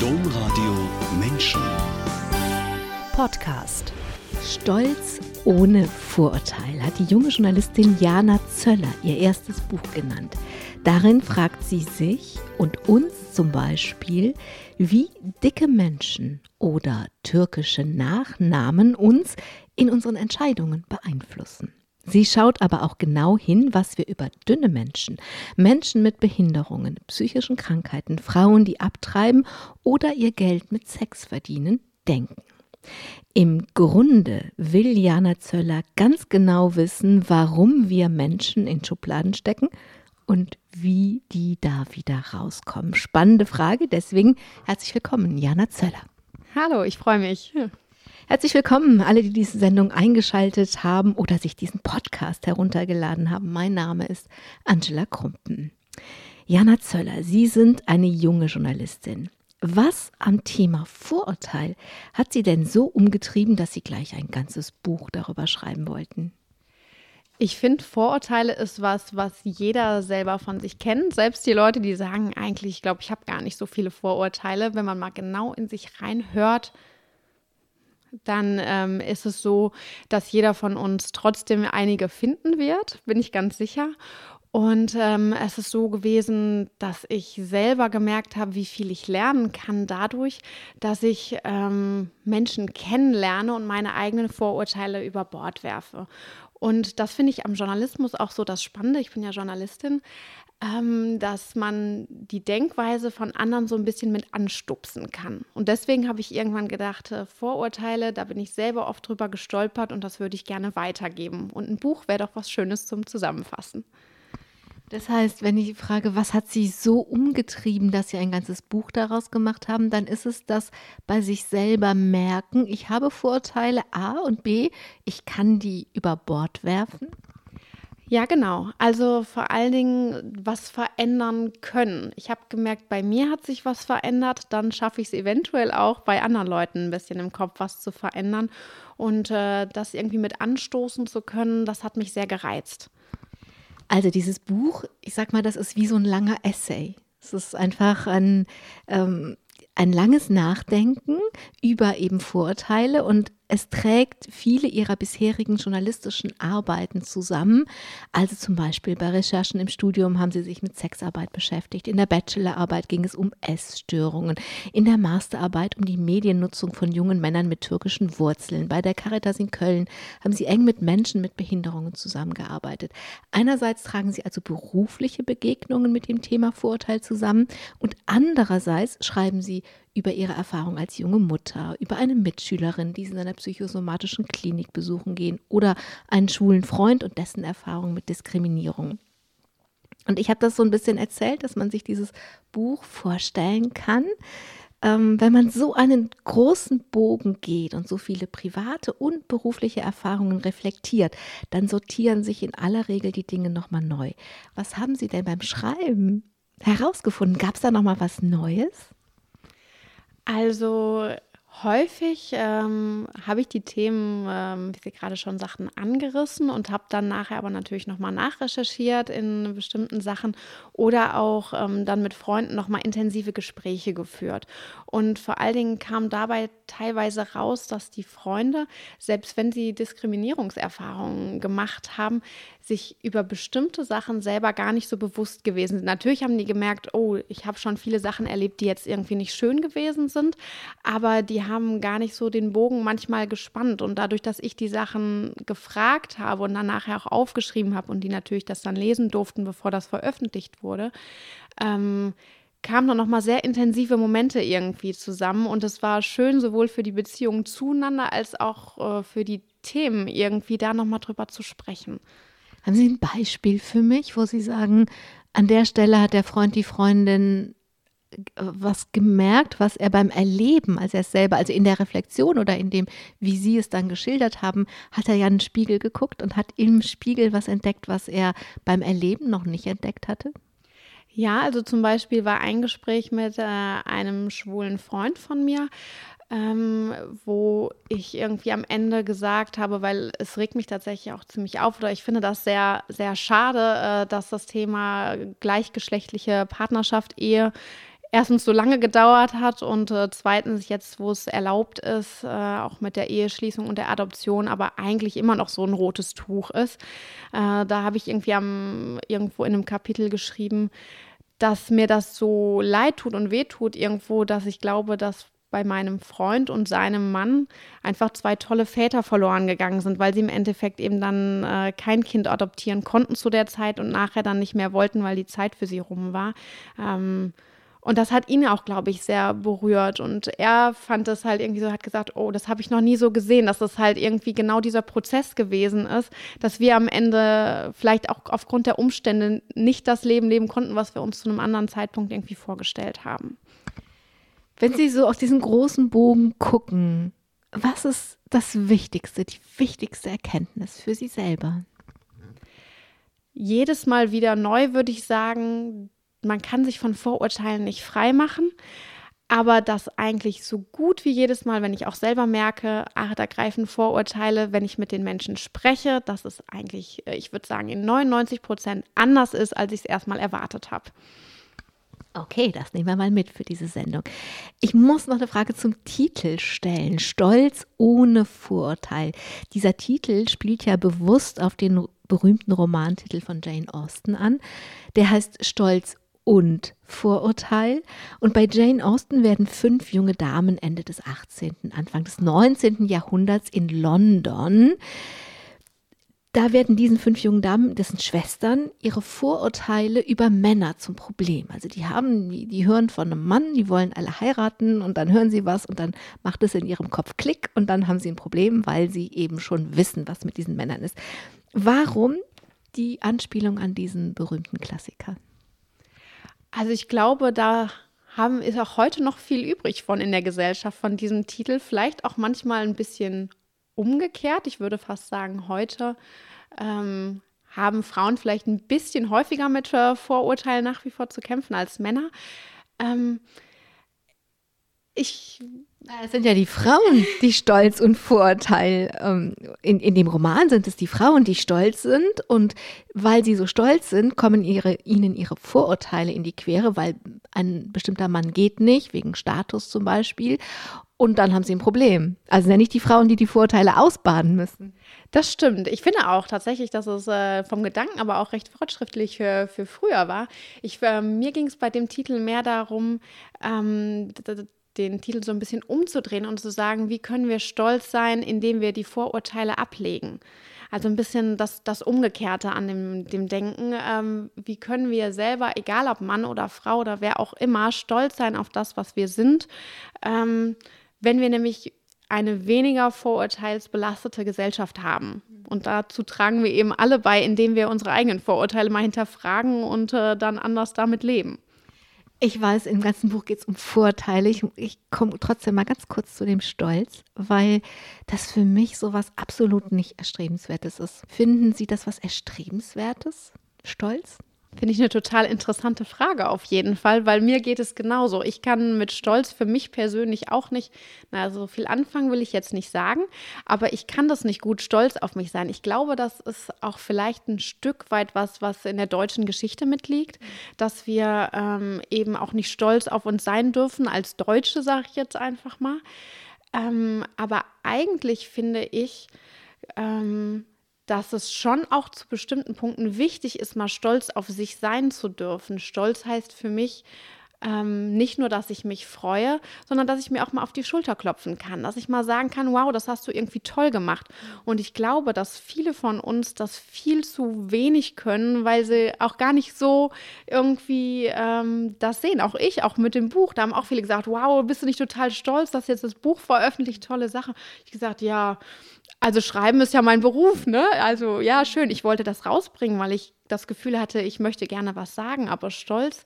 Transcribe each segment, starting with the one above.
Domradio Menschen. Podcast. Stolz ohne Vorurteil hat die junge Journalistin Jana Zöller ihr erstes Buch genannt. Darin fragt sie sich und uns zum Beispiel, wie dicke Menschen oder türkische Nachnamen uns in unseren Entscheidungen beeinflussen. Sie schaut aber auch genau hin, was wir über dünne Menschen, Menschen mit Behinderungen, psychischen Krankheiten, Frauen, die abtreiben oder ihr Geld mit Sex verdienen, denken. Im Grunde will Jana Zöller ganz genau wissen, warum wir Menschen in Schubladen stecken und wie die da wieder rauskommen. Spannende Frage, deswegen herzlich willkommen, Jana Zöller. Hallo, ich freue mich. Herzlich willkommen, alle, die diese Sendung eingeschaltet haben oder sich diesen Podcast heruntergeladen haben. Mein Name ist Angela Krumpen. Jana Zöller, Sie sind eine junge Journalistin. Was am Thema Vorurteil hat Sie denn so umgetrieben, dass Sie gleich ein ganzes Buch darüber schreiben wollten? Ich finde, Vorurteile ist was, was jeder selber von sich kennt. Selbst die Leute, die sagen, eigentlich, ich glaube, ich habe gar nicht so viele Vorurteile. Wenn man mal genau in sich reinhört, dann ähm, ist es so, dass jeder von uns trotzdem einige finden wird, bin ich ganz sicher. Und ähm, es ist so gewesen, dass ich selber gemerkt habe, wie viel ich lernen kann dadurch, dass ich ähm, Menschen kennenlerne und meine eigenen Vorurteile über Bord werfe. Und das finde ich am Journalismus auch so das Spannende. Ich bin ja Journalistin, ähm, dass man die Denkweise von anderen so ein bisschen mit anstupsen kann. Und deswegen habe ich irgendwann gedacht, äh, Vorurteile, da bin ich selber oft drüber gestolpert und das würde ich gerne weitergeben. Und ein Buch wäre doch was Schönes zum Zusammenfassen. Das heißt, wenn ich frage, was hat Sie so umgetrieben, dass Sie ein ganzes Buch daraus gemacht haben, dann ist es das bei sich selber merken, ich habe Vorurteile A und B, ich kann die über Bord werfen. Ja, genau. Also vor allen Dingen was verändern können. Ich habe gemerkt, bei mir hat sich was verändert, dann schaffe ich es eventuell auch bei anderen Leuten ein bisschen im Kopf was zu verändern. Und äh, das irgendwie mit anstoßen zu können, das hat mich sehr gereizt. Also dieses Buch, ich sag mal, das ist wie so ein langer Essay. Es ist einfach ein, ähm, ein langes Nachdenken über eben Vorurteile und es trägt viele ihrer bisherigen journalistischen Arbeiten zusammen. Also zum Beispiel bei Recherchen im Studium haben sie sich mit Sexarbeit beschäftigt. In der Bachelorarbeit ging es um Essstörungen. In der Masterarbeit um die Mediennutzung von jungen Männern mit türkischen Wurzeln. Bei der Caritas in Köln haben sie eng mit Menschen mit Behinderungen zusammengearbeitet. Einerseits tragen sie also berufliche Begegnungen mit dem Thema Vorurteil zusammen und andererseits schreiben sie über ihre Erfahrung als junge Mutter, über eine Mitschülerin, die sie in einer psychosomatischen Klinik besuchen gehen oder einen schwulen Freund und dessen Erfahrung mit Diskriminierung. Und ich habe das so ein bisschen erzählt, dass man sich dieses Buch vorstellen kann. Ähm, wenn man so einen großen Bogen geht und so viele private und berufliche Erfahrungen reflektiert, dann sortieren sich in aller Regel die Dinge nochmal neu. Was haben Sie denn beim Schreiben herausgefunden? Gab es da nochmal was Neues? Also häufig ähm, habe ich die Themen, ähm, wie Sie gerade schon sagten, angerissen und habe dann nachher aber natürlich nochmal nachrecherchiert in bestimmten Sachen oder auch ähm, dann mit Freunden nochmal intensive Gespräche geführt. Und vor allen Dingen kam dabei teilweise raus, dass die Freunde, selbst wenn sie Diskriminierungserfahrungen gemacht haben, sich über bestimmte Sachen selber gar nicht so bewusst gewesen sind. Natürlich haben die gemerkt, oh, ich habe schon viele Sachen erlebt, die jetzt irgendwie nicht schön gewesen sind, aber die haben gar nicht so den Bogen manchmal gespannt. Und dadurch, dass ich die Sachen gefragt habe und dann nachher auch aufgeschrieben habe und die natürlich das dann lesen durften, bevor das veröffentlicht wurde, ähm, kamen dann nochmal sehr intensive Momente irgendwie zusammen. Und es war schön, sowohl für die Beziehungen zueinander als auch äh, für die Themen irgendwie da nochmal drüber zu sprechen. Haben Sie ein Beispiel für mich, wo Sie sagen, an der Stelle hat der Freund, die Freundin was gemerkt, was er beim Erleben, als er es selber, also in der Reflexion oder in dem, wie Sie es dann geschildert haben, hat er ja einen Spiegel geguckt und hat im Spiegel was entdeckt, was er beim Erleben noch nicht entdeckt hatte? Ja, also zum Beispiel war ein Gespräch mit äh, einem schwulen Freund von mir, ähm, wo ich irgendwie am Ende gesagt habe, weil es regt mich tatsächlich auch ziemlich auf oder ich finde das sehr, sehr schade, äh, dass das Thema gleichgeschlechtliche Partnerschaft, Ehe erstens so lange gedauert hat und äh, zweitens jetzt, wo es erlaubt ist, äh, auch mit der Eheschließung und der Adoption, aber eigentlich immer noch so ein rotes Tuch ist. Äh, da habe ich irgendwie am, irgendwo in einem Kapitel geschrieben, dass mir das so leid tut und wehtut irgendwo, dass ich glaube, dass bei meinem Freund und seinem Mann einfach zwei tolle Väter verloren gegangen sind, weil sie im Endeffekt eben dann äh, kein Kind adoptieren konnten zu der Zeit und nachher dann nicht mehr wollten, weil die Zeit für sie rum war. Ähm, und das hat ihn auch, glaube ich, sehr berührt. Und er fand es halt irgendwie so, hat gesagt, oh, das habe ich noch nie so gesehen, dass es halt irgendwie genau dieser Prozess gewesen ist, dass wir am Ende vielleicht auch aufgrund der Umstände nicht das Leben leben konnten, was wir uns zu einem anderen Zeitpunkt irgendwie vorgestellt haben. Wenn Sie so auf diesen großen Bogen gucken, was ist das Wichtigste, die wichtigste Erkenntnis für Sie selber? Jedes Mal wieder neu würde ich sagen, man kann sich von Vorurteilen nicht frei machen, aber das eigentlich so gut wie jedes Mal, wenn ich auch selber merke, ach, da greifen Vorurteile, wenn ich mit den Menschen spreche, dass es eigentlich, äh, ich würde sagen, in 99 Prozent anders ist, als ich es erstmal erwartet habe. Okay, das nehmen wir mal mit für diese Sendung. Ich muss noch eine Frage zum Titel stellen. Stolz ohne Vorurteil. Dieser Titel spielt ja bewusst auf den berühmten Romantitel von Jane Austen an. Der heißt Stolz und Vorurteil. Und bei Jane Austen werden fünf junge Damen Ende des 18., Anfang des 19. Jahrhunderts in London da werden diesen fünf jungen Damen, dessen Schwestern, ihre Vorurteile über Männer zum Problem. Also die haben, die hören von einem Mann, die wollen alle heiraten und dann hören sie was und dann macht es in ihrem Kopf Klick und dann haben sie ein Problem, weil sie eben schon wissen, was mit diesen Männern ist. Warum die Anspielung an diesen berühmten Klassiker? Also ich glaube, da haben, ist auch heute noch viel übrig von in der Gesellschaft, von diesem Titel. Vielleicht auch manchmal ein bisschen umgekehrt. Ich würde fast sagen, heute ähm, haben Frauen vielleicht ein bisschen häufiger mit äh, Vorurteilen nach wie vor zu kämpfen als Männer. Ähm, ich es sind ja die Frauen, die Stolz und Vorurteil. Ähm, in, in dem Roman sind es die Frauen, die stolz sind. Und weil sie so stolz sind, kommen ihre, ihnen ihre Vorurteile in die Quere, weil ein bestimmter Mann geht nicht, wegen Status zum Beispiel. Und dann haben sie ein Problem. Also sind ja nicht die Frauen, die die Vorurteile ausbaden müssen. Das stimmt. Ich finde auch tatsächlich, dass es äh, vom Gedanken aber auch recht fortschrittlich für, für früher war. Ich, äh, mir ging es bei dem Titel mehr darum, ähm, den Titel so ein bisschen umzudrehen und zu sagen, wie können wir stolz sein, indem wir die Vorurteile ablegen. Also ein bisschen das, das Umgekehrte an dem, dem Denken. Ähm, wie können wir selber, egal ob Mann oder Frau oder wer auch immer, stolz sein auf das, was wir sind, ähm, wenn wir nämlich eine weniger vorurteilsbelastete Gesellschaft haben. Und dazu tragen wir eben alle bei, indem wir unsere eigenen Vorurteile mal hinterfragen und äh, dann anders damit leben. Ich weiß, im ganzen Buch geht es um Vorteile. Ich, ich komme trotzdem mal ganz kurz zu dem Stolz, weil das für mich so was absolut nicht Erstrebenswertes ist. Finden Sie das was Erstrebenswertes? Stolz? Finde ich eine total interessante Frage auf jeden Fall, weil mir geht es genauso. Ich kann mit Stolz für mich persönlich auch nicht, na, so viel anfangen will ich jetzt nicht sagen, aber ich kann das nicht gut stolz auf mich sein. Ich glaube, das ist auch vielleicht ein Stück weit was, was in der deutschen Geschichte mitliegt, dass wir ähm, eben auch nicht stolz auf uns sein dürfen als Deutsche, sage ich jetzt einfach mal. Ähm, aber eigentlich finde ich, ähm, dass es schon auch zu bestimmten Punkten wichtig ist, mal stolz auf sich sein zu dürfen. Stolz heißt für mich ähm, nicht nur, dass ich mich freue, sondern dass ich mir auch mal auf die Schulter klopfen kann, dass ich mal sagen kann, wow, das hast du irgendwie toll gemacht. Und ich glaube, dass viele von uns das viel zu wenig können, weil sie auch gar nicht so irgendwie ähm, das sehen. Auch ich, auch mit dem Buch, da haben auch viele gesagt, wow, bist du nicht total stolz, dass jetzt das Buch veröffentlicht, tolle Sache. Ich gesagt, ja, also schreiben ist ja mein Beruf, ne? Also ja, schön. Ich wollte das rausbringen, weil ich das Gefühl hatte, ich möchte gerne was sagen, aber stolz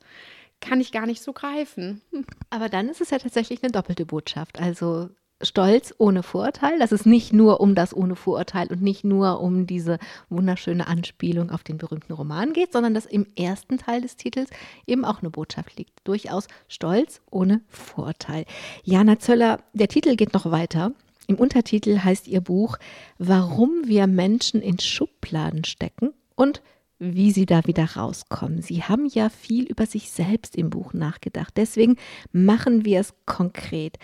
kann ich gar nicht so greifen. Aber dann ist es ja tatsächlich eine doppelte Botschaft. Also Stolz ohne Vorurteil, dass es nicht nur um das ohne Vorurteil und nicht nur um diese wunderschöne Anspielung auf den berühmten Roman geht, sondern dass im ersten Teil des Titels eben auch eine Botschaft liegt. Durchaus Stolz ohne Vorurteil. Jana Zöller, der Titel geht noch weiter. Im Untertitel heißt ihr Buch Warum wir Menschen in Schubladen stecken und wie sie da wieder rauskommen. Sie haben ja viel über sich selbst im Buch nachgedacht. Deswegen machen wir es konkret.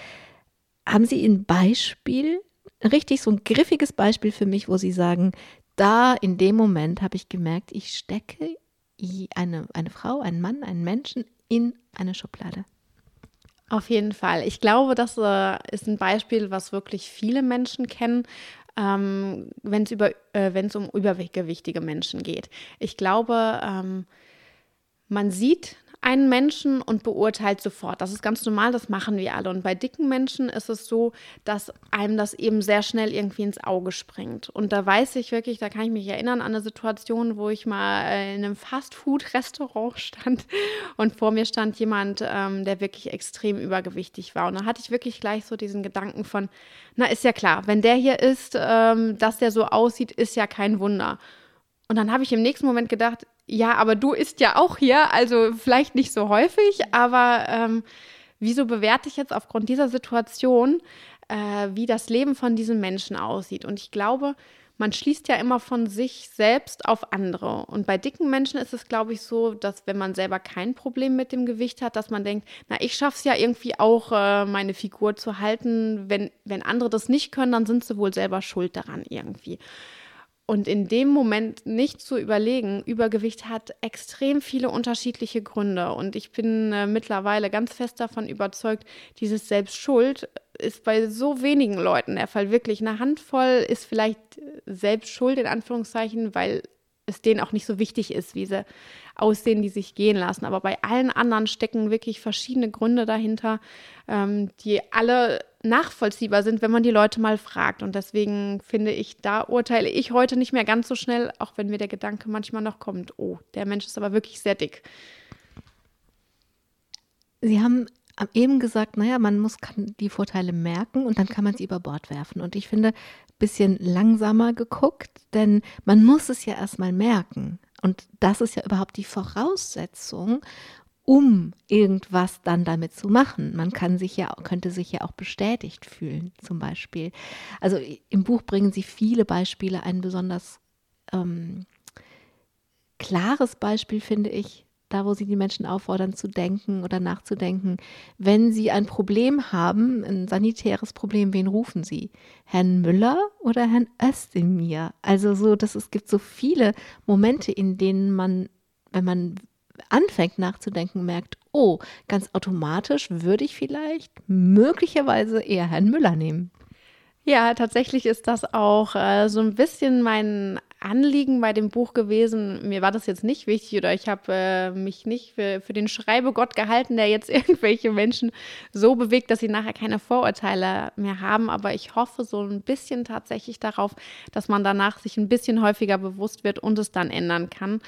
Haben Sie ein Beispiel, richtig so ein griffiges Beispiel für mich, wo Sie sagen, da in dem Moment habe ich gemerkt, ich stecke eine, eine Frau, einen Mann, einen Menschen in eine Schublade. Auf jeden Fall. Ich glaube, das äh, ist ein Beispiel, was wirklich viele Menschen kennen, ähm, wenn es äh, um übergewichtige Menschen geht. Ich glaube, ähm, man sieht einen Menschen und beurteilt sofort. Das ist ganz normal, das machen wir alle. Und bei dicken Menschen ist es so, dass einem das eben sehr schnell irgendwie ins Auge springt. Und da weiß ich wirklich, da kann ich mich erinnern an eine Situation, wo ich mal in einem Fastfood-Restaurant stand und vor mir stand jemand, ähm, der wirklich extrem übergewichtig war. Und da hatte ich wirklich gleich so diesen Gedanken von, na ist ja klar, wenn der hier ist, ähm, dass der so aussieht, ist ja kein Wunder. Und dann habe ich im nächsten Moment gedacht, ja, aber du isst ja auch hier, also vielleicht nicht so häufig, aber ähm, wieso bewerte ich jetzt aufgrund dieser Situation, äh, wie das Leben von diesen Menschen aussieht? Und ich glaube, man schließt ja immer von sich selbst auf andere. Und bei dicken Menschen ist es, glaube ich, so, dass wenn man selber kein Problem mit dem Gewicht hat, dass man denkt, na, ich schaffe es ja irgendwie auch, äh, meine Figur zu halten. Wenn, wenn andere das nicht können, dann sind sie wohl selber schuld daran irgendwie. Und in dem Moment nicht zu überlegen, Übergewicht hat extrem viele unterschiedliche Gründe. Und ich bin äh, mittlerweile ganz fest davon überzeugt, dieses Selbstschuld ist bei so wenigen Leuten der Fall. Wirklich eine Handvoll ist vielleicht Selbstschuld in Anführungszeichen, weil es denen auch nicht so wichtig ist, wie sie aussehen, die sich gehen lassen. Aber bei allen anderen stecken wirklich verschiedene Gründe dahinter, ähm, die alle nachvollziehbar sind, wenn man die Leute mal fragt. Und deswegen finde ich, da urteile ich heute nicht mehr ganz so schnell, auch wenn mir der Gedanke manchmal noch kommt, oh, der Mensch ist aber wirklich sehr dick. Sie haben eben gesagt, naja, man muss die Vorteile merken und dann kann man sie über Bord werfen. Und ich finde, ein bisschen langsamer geguckt, denn man muss es ja erstmal merken. Und das ist ja überhaupt die Voraussetzung, um irgendwas dann damit zu machen. Man kann sich ja, könnte sich ja auch bestätigt fühlen, zum Beispiel. Also im Buch bringen Sie viele Beispiele. Ein besonders ähm, klares Beispiel finde ich, da wo Sie die Menschen auffordern zu denken oder nachzudenken. Wenn Sie ein Problem haben, ein sanitäres Problem, wen rufen Sie? Herrn Müller oder Herrn Özdemir? Also so, dass es gibt so viele Momente, in denen man, wenn man anfängt nachzudenken, merkt, oh, ganz automatisch würde ich vielleicht möglicherweise eher Herrn Müller nehmen. Ja, tatsächlich ist das auch äh, so ein bisschen mein Anliegen bei dem Buch gewesen. Mir war das jetzt nicht wichtig oder ich habe äh, mich nicht für, für den Schreibegott gehalten, der jetzt irgendwelche Menschen so bewegt, dass sie nachher keine Vorurteile mehr haben. Aber ich hoffe so ein bisschen tatsächlich darauf, dass man danach sich ein bisschen häufiger bewusst wird und es dann ändern kann.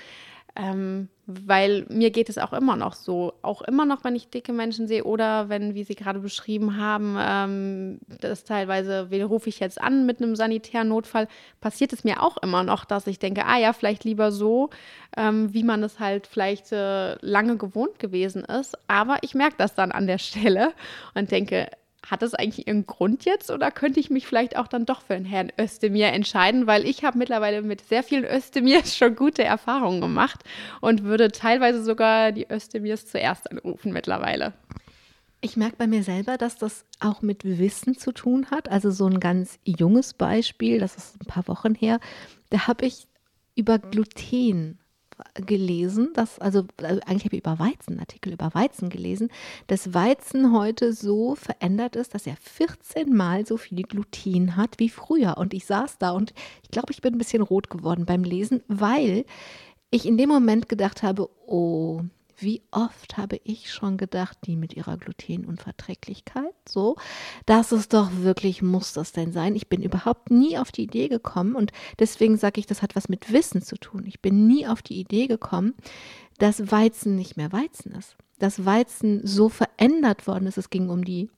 Ähm, weil mir geht es auch immer noch so. Auch immer noch, wenn ich dicke Menschen sehe oder wenn, wie Sie gerade beschrieben haben, ähm, das teilweise, wen rufe ich jetzt an mit einem sanitären Notfall, passiert es mir auch immer noch, dass ich denke, ah ja, vielleicht lieber so, ähm, wie man es halt vielleicht äh, lange gewohnt gewesen ist. Aber ich merke das dann an der Stelle und denke, hat das eigentlich ihren Grund jetzt oder könnte ich mich vielleicht auch dann doch für den Herrn Özdemir entscheiden, weil ich habe mittlerweile mit sehr vielen Özdemirs schon gute Erfahrungen gemacht und würde teilweise sogar die Özdemirs zuerst anrufen mittlerweile. Ich merke bei mir selber, dass das auch mit Wissen zu tun hat. Also so ein ganz junges Beispiel, das ist ein paar Wochen her, da habe ich über Gluten gelesen, dass, also, also eigentlich habe ich über Weizen, Artikel über Weizen gelesen, dass Weizen heute so verändert ist, dass er 14 Mal so viel Gluten hat wie früher. Und ich saß da und ich glaube, ich bin ein bisschen rot geworden beim Lesen, weil ich in dem Moment gedacht habe, oh, wie oft habe ich schon gedacht, die mit ihrer Glutenunverträglichkeit, so, das ist doch wirklich, muss das denn sein? Ich bin überhaupt nie auf die Idee gekommen und deswegen sage ich, das hat was mit Wissen zu tun. Ich bin nie auf die Idee gekommen, dass Weizen nicht mehr Weizen ist. Dass Weizen so verändert worden ist. Es ging um die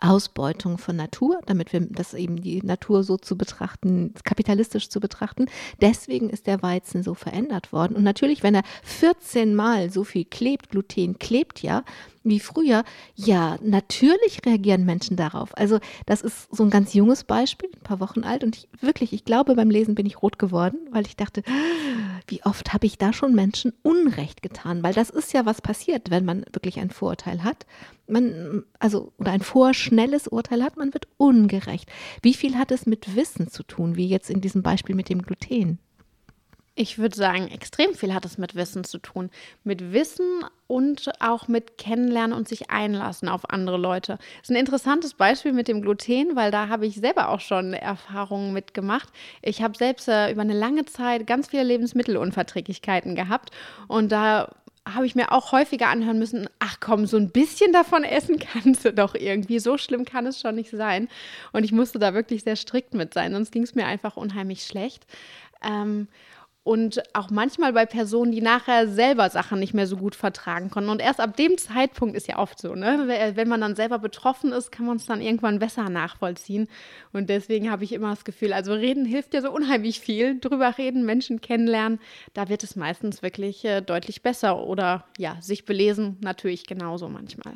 Ausbeutung von Natur, damit wir das eben die Natur so zu betrachten, kapitalistisch zu betrachten. Deswegen ist der Weizen so verändert worden. Und natürlich, wenn er 14 Mal so viel klebt, Gluten klebt ja, wie früher, ja, natürlich reagieren Menschen darauf. Also das ist so ein ganz junges Beispiel, ein paar Wochen alt. Und ich, wirklich, ich glaube, beim Lesen bin ich rot geworden, weil ich dachte, wie oft habe ich da schon Menschen Unrecht getan? Weil das ist ja was passiert, wenn man wirklich ein Vorurteil hat. Man, also, oder ein vorschnelles Urteil hat, man wird ungerecht. Wie viel hat es mit Wissen zu tun, wie jetzt in diesem Beispiel mit dem Gluten? Ich würde sagen, extrem viel hat es mit Wissen zu tun. Mit Wissen und auch mit Kennenlernen und sich einlassen auf andere Leute. Das ist ein interessantes Beispiel mit dem Gluten, weil da habe ich selber auch schon Erfahrungen mitgemacht. Ich habe selbst äh, über eine lange Zeit ganz viele Lebensmittelunverträglichkeiten gehabt und da habe ich mir auch häufiger anhören müssen, ach komm, so ein bisschen davon essen kannst du doch irgendwie. So schlimm kann es schon nicht sein. Und ich musste da wirklich sehr strikt mit sein, sonst ging es mir einfach unheimlich schlecht. Ähm, und auch manchmal bei Personen, die nachher selber Sachen nicht mehr so gut vertragen konnten. Und erst ab dem Zeitpunkt ist ja oft so, ne? wenn man dann selber betroffen ist, kann man es dann irgendwann besser nachvollziehen. Und deswegen habe ich immer das Gefühl, also reden hilft ja so unheimlich viel. Drüber reden, Menschen kennenlernen, da wird es meistens wirklich äh, deutlich besser. Oder ja, sich belesen natürlich genauso manchmal.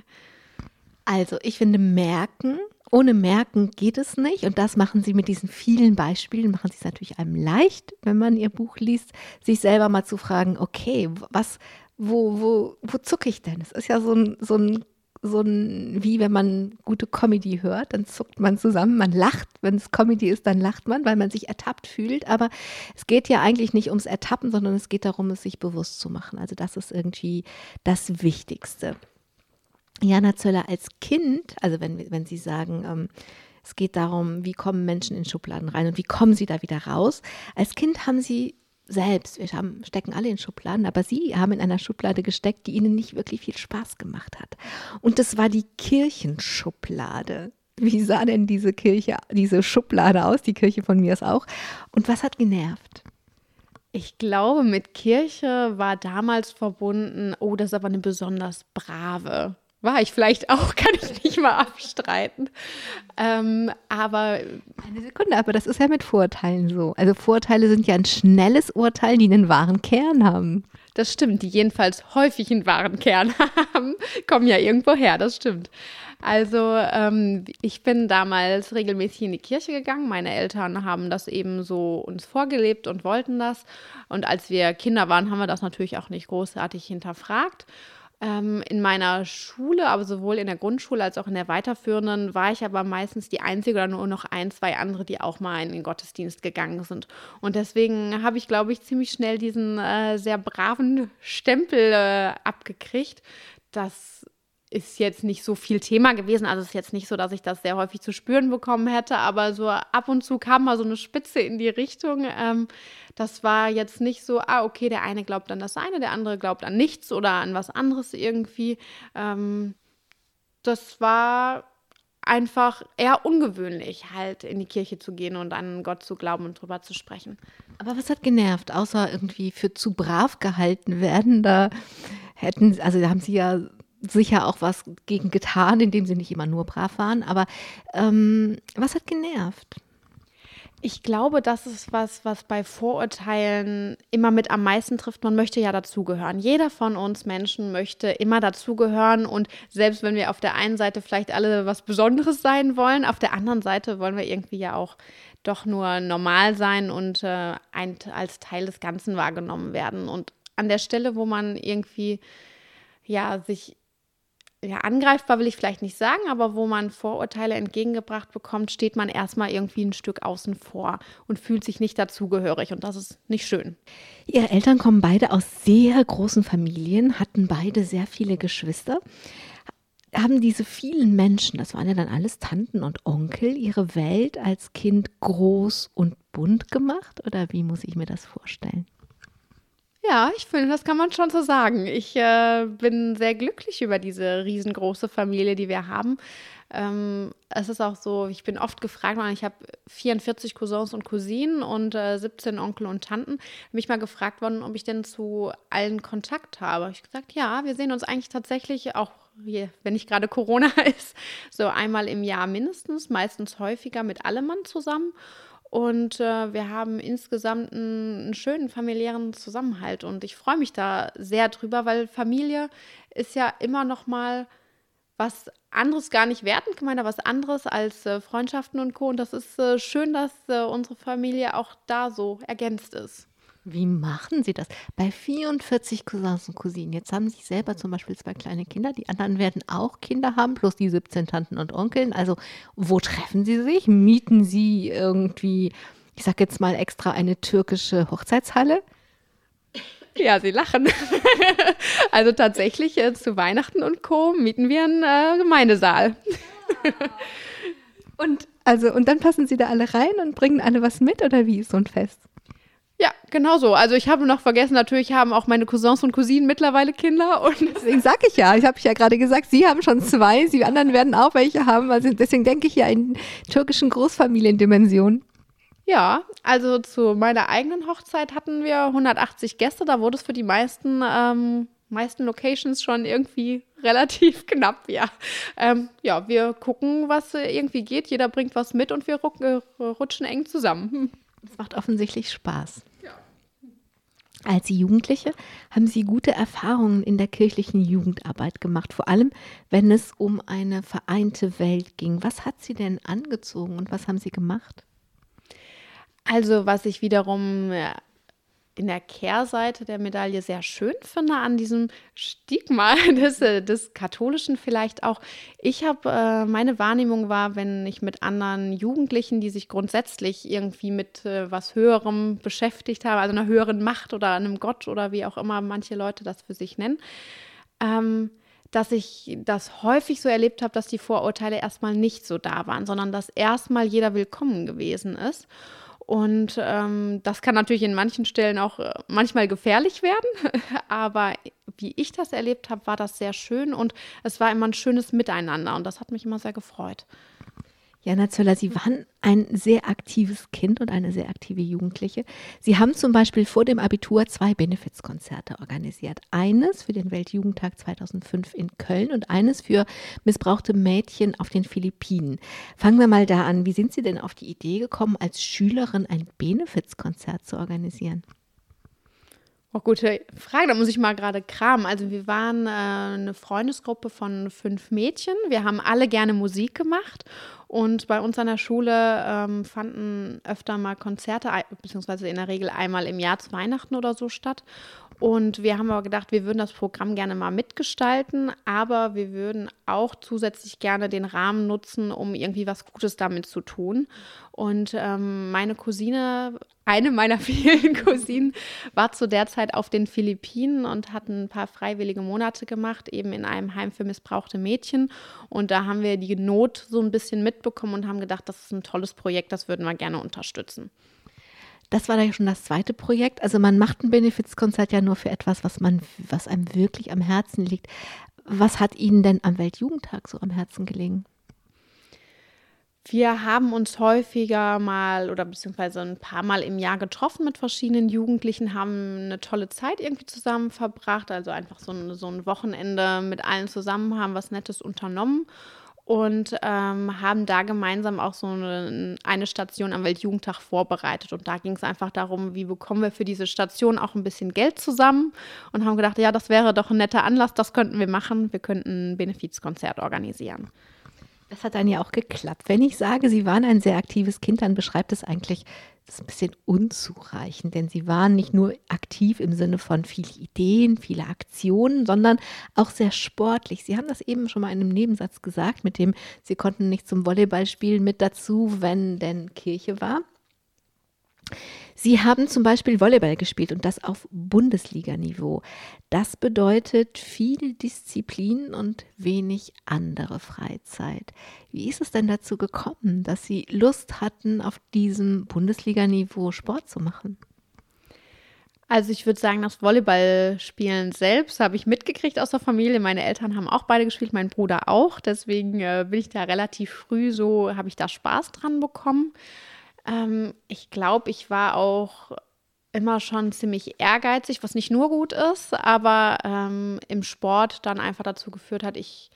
Also ich finde, merken ohne Merken geht es nicht. Und das machen sie mit diesen vielen Beispielen, machen sie es natürlich einem leicht, wenn man ihr Buch liest, sich selber mal zu fragen, okay, was, wo, wo, wo zucke ich denn? Es ist ja so ein, so ein so ein, wie wenn man gute Comedy hört, dann zuckt man zusammen, man lacht. Wenn es Comedy ist, dann lacht man, weil man sich ertappt fühlt. Aber es geht ja eigentlich nicht ums Ertappen, sondern es geht darum, es sich bewusst zu machen. Also das ist irgendwie das Wichtigste. Jana Zöller als Kind, also wenn, wenn Sie sagen, ähm, es geht darum, wie kommen Menschen in Schubladen rein und wie kommen sie da wieder raus. Als Kind haben Sie selbst, wir haben, stecken alle in Schubladen, aber Sie haben in einer Schublade gesteckt, die Ihnen nicht wirklich viel Spaß gemacht hat. Und das war die Kirchenschublade. Wie sah denn diese Kirche, diese Schublade aus? Die Kirche von mir ist auch. Und was hat genervt? Ich glaube, mit Kirche war damals verbunden, oh, das ist aber eine besonders brave war ich vielleicht auch, kann ich nicht mal abstreiten. Ähm, aber. Eine Sekunde, aber das ist ja mit Vorurteilen so. Also Vorurteile sind ja ein schnelles Urteil, die einen wahren Kern haben. Das stimmt, die jedenfalls häufig einen wahren Kern haben, kommen ja irgendwo her, das stimmt. Also ähm, ich bin damals regelmäßig in die Kirche gegangen. Meine Eltern haben das eben so uns vorgelebt und wollten das. Und als wir Kinder waren, haben wir das natürlich auch nicht großartig hinterfragt. Ähm, in meiner Schule, aber sowohl in der Grundschule als auch in der weiterführenden, war ich aber meistens die Einzige oder nur noch ein, zwei andere, die auch mal in den Gottesdienst gegangen sind. Und deswegen habe ich, glaube ich, ziemlich schnell diesen äh, sehr braven Stempel äh, abgekriegt, dass ist jetzt nicht so viel Thema gewesen. Also es ist jetzt nicht so, dass ich das sehr häufig zu spüren bekommen hätte, aber so ab und zu kam mal so eine Spitze in die Richtung. Ähm, das war jetzt nicht so, ah, okay, der eine glaubt an das eine, der andere glaubt an nichts oder an was anderes irgendwie. Ähm, das war einfach eher ungewöhnlich, halt in die Kirche zu gehen und an Gott zu glauben und drüber zu sprechen. Aber was hat genervt, außer irgendwie für zu brav gehalten werden? Da hätten, also da haben sie ja sicher auch was gegen getan, indem sie nicht immer nur brav waren. Aber ähm, was hat genervt? Ich glaube, das ist was, was bei Vorurteilen immer mit am meisten trifft. Man möchte ja dazugehören. Jeder von uns Menschen möchte immer dazugehören. Und selbst wenn wir auf der einen Seite vielleicht alle was Besonderes sein wollen, auf der anderen Seite wollen wir irgendwie ja auch doch nur normal sein und äh, ein, als Teil des Ganzen wahrgenommen werden. Und an der Stelle, wo man irgendwie ja sich ja, angreifbar will ich vielleicht nicht sagen, aber wo man Vorurteile entgegengebracht bekommt, steht man erstmal irgendwie ein Stück außen vor und fühlt sich nicht dazugehörig und das ist nicht schön. Ihre Eltern kommen beide aus sehr großen Familien, hatten beide sehr viele Geschwister. Haben diese vielen Menschen, das waren ja dann alles Tanten und Onkel, ihre Welt als Kind groß und bunt gemacht oder wie muss ich mir das vorstellen? Ja, ich finde, das kann man schon so sagen. Ich äh, bin sehr glücklich über diese riesengroße Familie, die wir haben. Ähm, es ist auch so, ich bin oft gefragt worden, ich habe 44 Cousins und Cousinen und äh, 17 Onkel und Tanten. Mich mal gefragt worden, ob ich denn zu allen Kontakt habe. Ich gesagt, ja, wir sehen uns eigentlich tatsächlich auch, wenn nicht gerade Corona ist, so einmal im Jahr mindestens, meistens häufiger mit allem Mann zusammen. Und äh, wir haben insgesamt einen, einen, schönen familiären Zusammenhalt. Und ich freue mich da sehr drüber, weil Familie ist ja immer noch mal was anderes, gar nicht wertend gemeint, aber was anderes als äh, Freundschaften und Co. Und das ist äh, schön, dass äh, unsere Familie auch da so ergänzt ist. Wie machen Sie das? Bei 44 Cousins und Cousinen. Jetzt haben Sie selber zum Beispiel zwei kleine Kinder. Die anderen werden auch Kinder haben, plus die 17 Tanten und Onkeln. Also, wo treffen Sie sich? Mieten Sie irgendwie, ich sag jetzt mal extra eine türkische Hochzeitshalle? Ja, Sie lachen. also tatsächlich äh, zu Weihnachten und Co. mieten wir einen äh, Gemeindesaal. und also und dann passen Sie da alle rein und bringen alle was mit oder wie ist so ein Fest? Ja, genau so. Also ich habe noch vergessen, natürlich haben auch meine Cousins und Cousinen mittlerweile Kinder. Und deswegen sage ich ja, ich habe ja gerade gesagt, Sie haben schon zwei, Sie anderen werden auch welche haben. Also deswegen denke ich ja in türkischen Großfamiliendimensionen. Ja, also zu meiner eigenen Hochzeit hatten wir 180 Gäste. Da wurde es für die meisten, ähm, meisten Locations schon irgendwie relativ knapp, ja. Ähm, ja, wir gucken, was irgendwie geht. Jeder bringt was mit und wir rutschen eng zusammen. Das macht offensichtlich Spaß. Als Jugendliche haben Sie gute Erfahrungen in der kirchlichen Jugendarbeit gemacht, vor allem wenn es um eine vereinte Welt ging. Was hat Sie denn angezogen und was haben Sie gemacht? Also, was ich wiederum in der Kehrseite der Medaille sehr schön finde an diesem Stigma des, äh, des Katholischen vielleicht auch. Ich habe, äh, meine Wahrnehmung war, wenn ich mit anderen Jugendlichen, die sich grundsätzlich irgendwie mit äh, was Höherem beschäftigt haben, also einer höheren Macht oder einem Gott oder wie auch immer manche Leute das für sich nennen, ähm, dass ich das häufig so erlebt habe, dass die Vorurteile erstmal nicht so da waren, sondern dass erstmal jeder willkommen gewesen ist. Und ähm, das kann natürlich in manchen Stellen auch äh, manchmal gefährlich werden. Aber wie ich das erlebt habe, war das sehr schön und es war immer ein schönes Miteinander und das hat mich immer sehr gefreut. Jana Zöller, Sie waren ein sehr aktives Kind und eine sehr aktive Jugendliche. Sie haben zum Beispiel vor dem Abitur zwei Benefizkonzerte organisiert. Eines für den Weltjugendtag 2005 in Köln und eines für missbrauchte Mädchen auf den Philippinen. Fangen wir mal da an. Wie sind Sie denn auf die Idee gekommen, als Schülerin ein Benefizkonzert zu organisieren? Oh, gute Frage, da muss ich mal gerade kramen. Also wir waren äh, eine Freundesgruppe von fünf Mädchen. Wir haben alle gerne Musik gemacht und bei uns an der Schule ähm, fanden öfter mal Konzerte, beziehungsweise in der Regel einmal im Jahr zu Weihnachten oder so statt. Und wir haben aber gedacht, wir würden das Programm gerne mal mitgestalten, aber wir würden auch zusätzlich gerne den Rahmen nutzen, um irgendwie was Gutes damit zu tun. Und ähm, meine Cousine, eine meiner vielen Cousinen, war zu der Zeit auf den Philippinen und hat ein paar freiwillige Monate gemacht, eben in einem Heim für missbrauchte Mädchen. Und da haben wir die Not so ein bisschen mitbekommen und haben gedacht, das ist ein tolles Projekt, das würden wir gerne unterstützen. Das war ja schon das zweite Projekt. Also man macht ein Benefizkonzert ja nur für etwas, was man, was einem wirklich am Herzen liegt. Was hat Ihnen denn am Weltjugendtag so am Herzen gelegen? Wir haben uns häufiger mal oder beziehungsweise ein paar Mal im Jahr getroffen mit verschiedenen Jugendlichen, haben eine tolle Zeit irgendwie zusammen verbracht, also einfach so ein, so ein Wochenende mit allen zusammen, haben was Nettes unternommen und ähm, haben da gemeinsam auch so eine, eine, Station am Weltjugendtag vorbereitet. Und da ging es einfach darum, wie bekommen wir für diese Station auch ein bisschen Geld zusammen und haben gedacht, ja, das wäre doch ein netter Anlass, das könnten wir machen. Wir könnten ein Benefizkonzert organisieren. Das hat dann ja auch geklappt. Wenn ich sage, Sie waren ein sehr aktives Kind, dann beschreibt es eigentlich das ein bisschen unzureichend, denn Sie waren nicht nur aktiv im Sinne von viele Ideen, viele Aktionen, sondern auch sehr sportlich. Sie haben das eben schon mal in einem Nebensatz gesagt, mit dem Sie konnten nicht zum Volleyballspielen mit dazu, wenn denn Kirche war. Sie haben zum Beispiel Volleyball gespielt und das auf Bundesliganiveau. Das bedeutet viel Disziplin und wenig andere Freizeit. Wie ist es denn dazu gekommen, dass Sie Lust hatten, auf diesem Bundesliganiveau Sport zu machen? Also ich würde sagen, das Volleyballspielen selbst habe ich mitgekriegt aus der Familie. Meine Eltern haben auch beide gespielt, mein Bruder auch. Deswegen äh, bin ich da relativ früh so, habe ich da Spaß dran bekommen. Ähm, ich glaube, ich war auch immer schon ziemlich ehrgeizig, was nicht nur gut ist, aber ähm, im Sport dann einfach dazu geführt hat, ich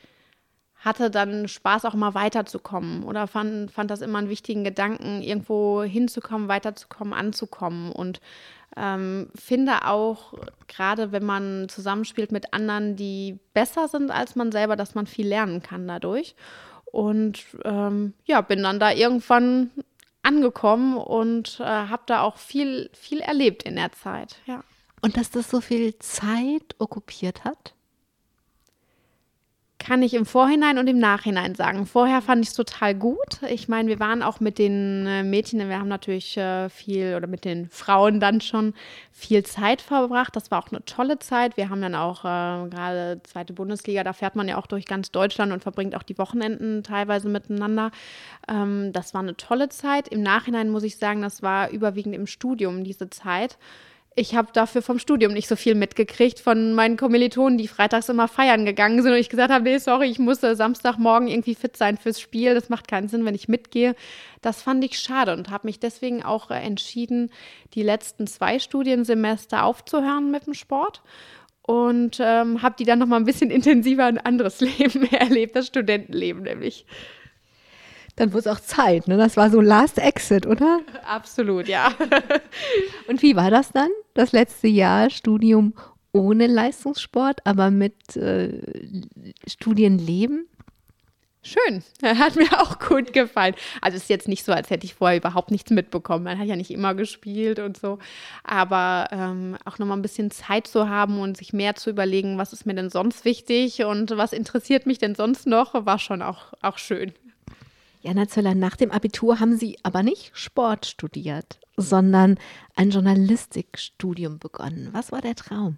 hatte dann Spaß, auch mal weiterzukommen oder fand, fand das immer einen wichtigen Gedanken, irgendwo hinzukommen, weiterzukommen, anzukommen und ähm, finde auch, gerade wenn man zusammenspielt mit anderen, die besser sind als man selber, dass man viel lernen kann dadurch. Und ähm, ja, bin dann da irgendwann angekommen und äh, habe da auch viel, viel erlebt in der Zeit. Ja. Und dass das so viel Zeit okkupiert hat? Kann ich im Vorhinein und im Nachhinein sagen. Vorher fand ich es total gut. Ich meine, wir waren auch mit den äh, Mädchen, wir haben natürlich äh, viel oder mit den Frauen dann schon viel Zeit verbracht. Das war auch eine tolle Zeit. Wir haben dann auch äh, gerade zweite Bundesliga, da fährt man ja auch durch ganz Deutschland und verbringt auch die Wochenenden teilweise miteinander. Ähm, das war eine tolle Zeit. Im Nachhinein muss ich sagen, das war überwiegend im Studium diese Zeit ich habe dafür vom Studium nicht so viel mitgekriegt von meinen Kommilitonen, die freitags immer feiern gegangen sind und ich gesagt habe, nee, sorry, ich muss Samstagmorgen irgendwie fit sein fürs Spiel, das macht keinen Sinn, wenn ich mitgehe. Das fand ich schade und habe mich deswegen auch entschieden, die letzten zwei Studiensemester aufzuhören mit dem Sport und ähm, habe die dann noch mal ein bisschen intensiver ein anderes Leben erlebt, das Studentenleben nämlich dann wurde es auch Zeit. Ne? Das war so Last Exit, oder? Absolut, ja. Und wie war das dann? Das letzte Jahr Studium ohne Leistungssport, aber mit äh, Studienleben? Schön, hat mir auch gut gefallen. Also es ist jetzt nicht so, als hätte ich vorher überhaupt nichts mitbekommen. Man hat ja nicht immer gespielt und so. Aber ähm, auch nochmal ein bisschen Zeit zu haben und sich mehr zu überlegen, was ist mir denn sonst wichtig und was interessiert mich denn sonst noch, war schon auch, auch schön. Jana Zöller, nach dem Abitur haben Sie aber nicht Sport studiert, sondern ein Journalistikstudium begonnen. Was war der Traum?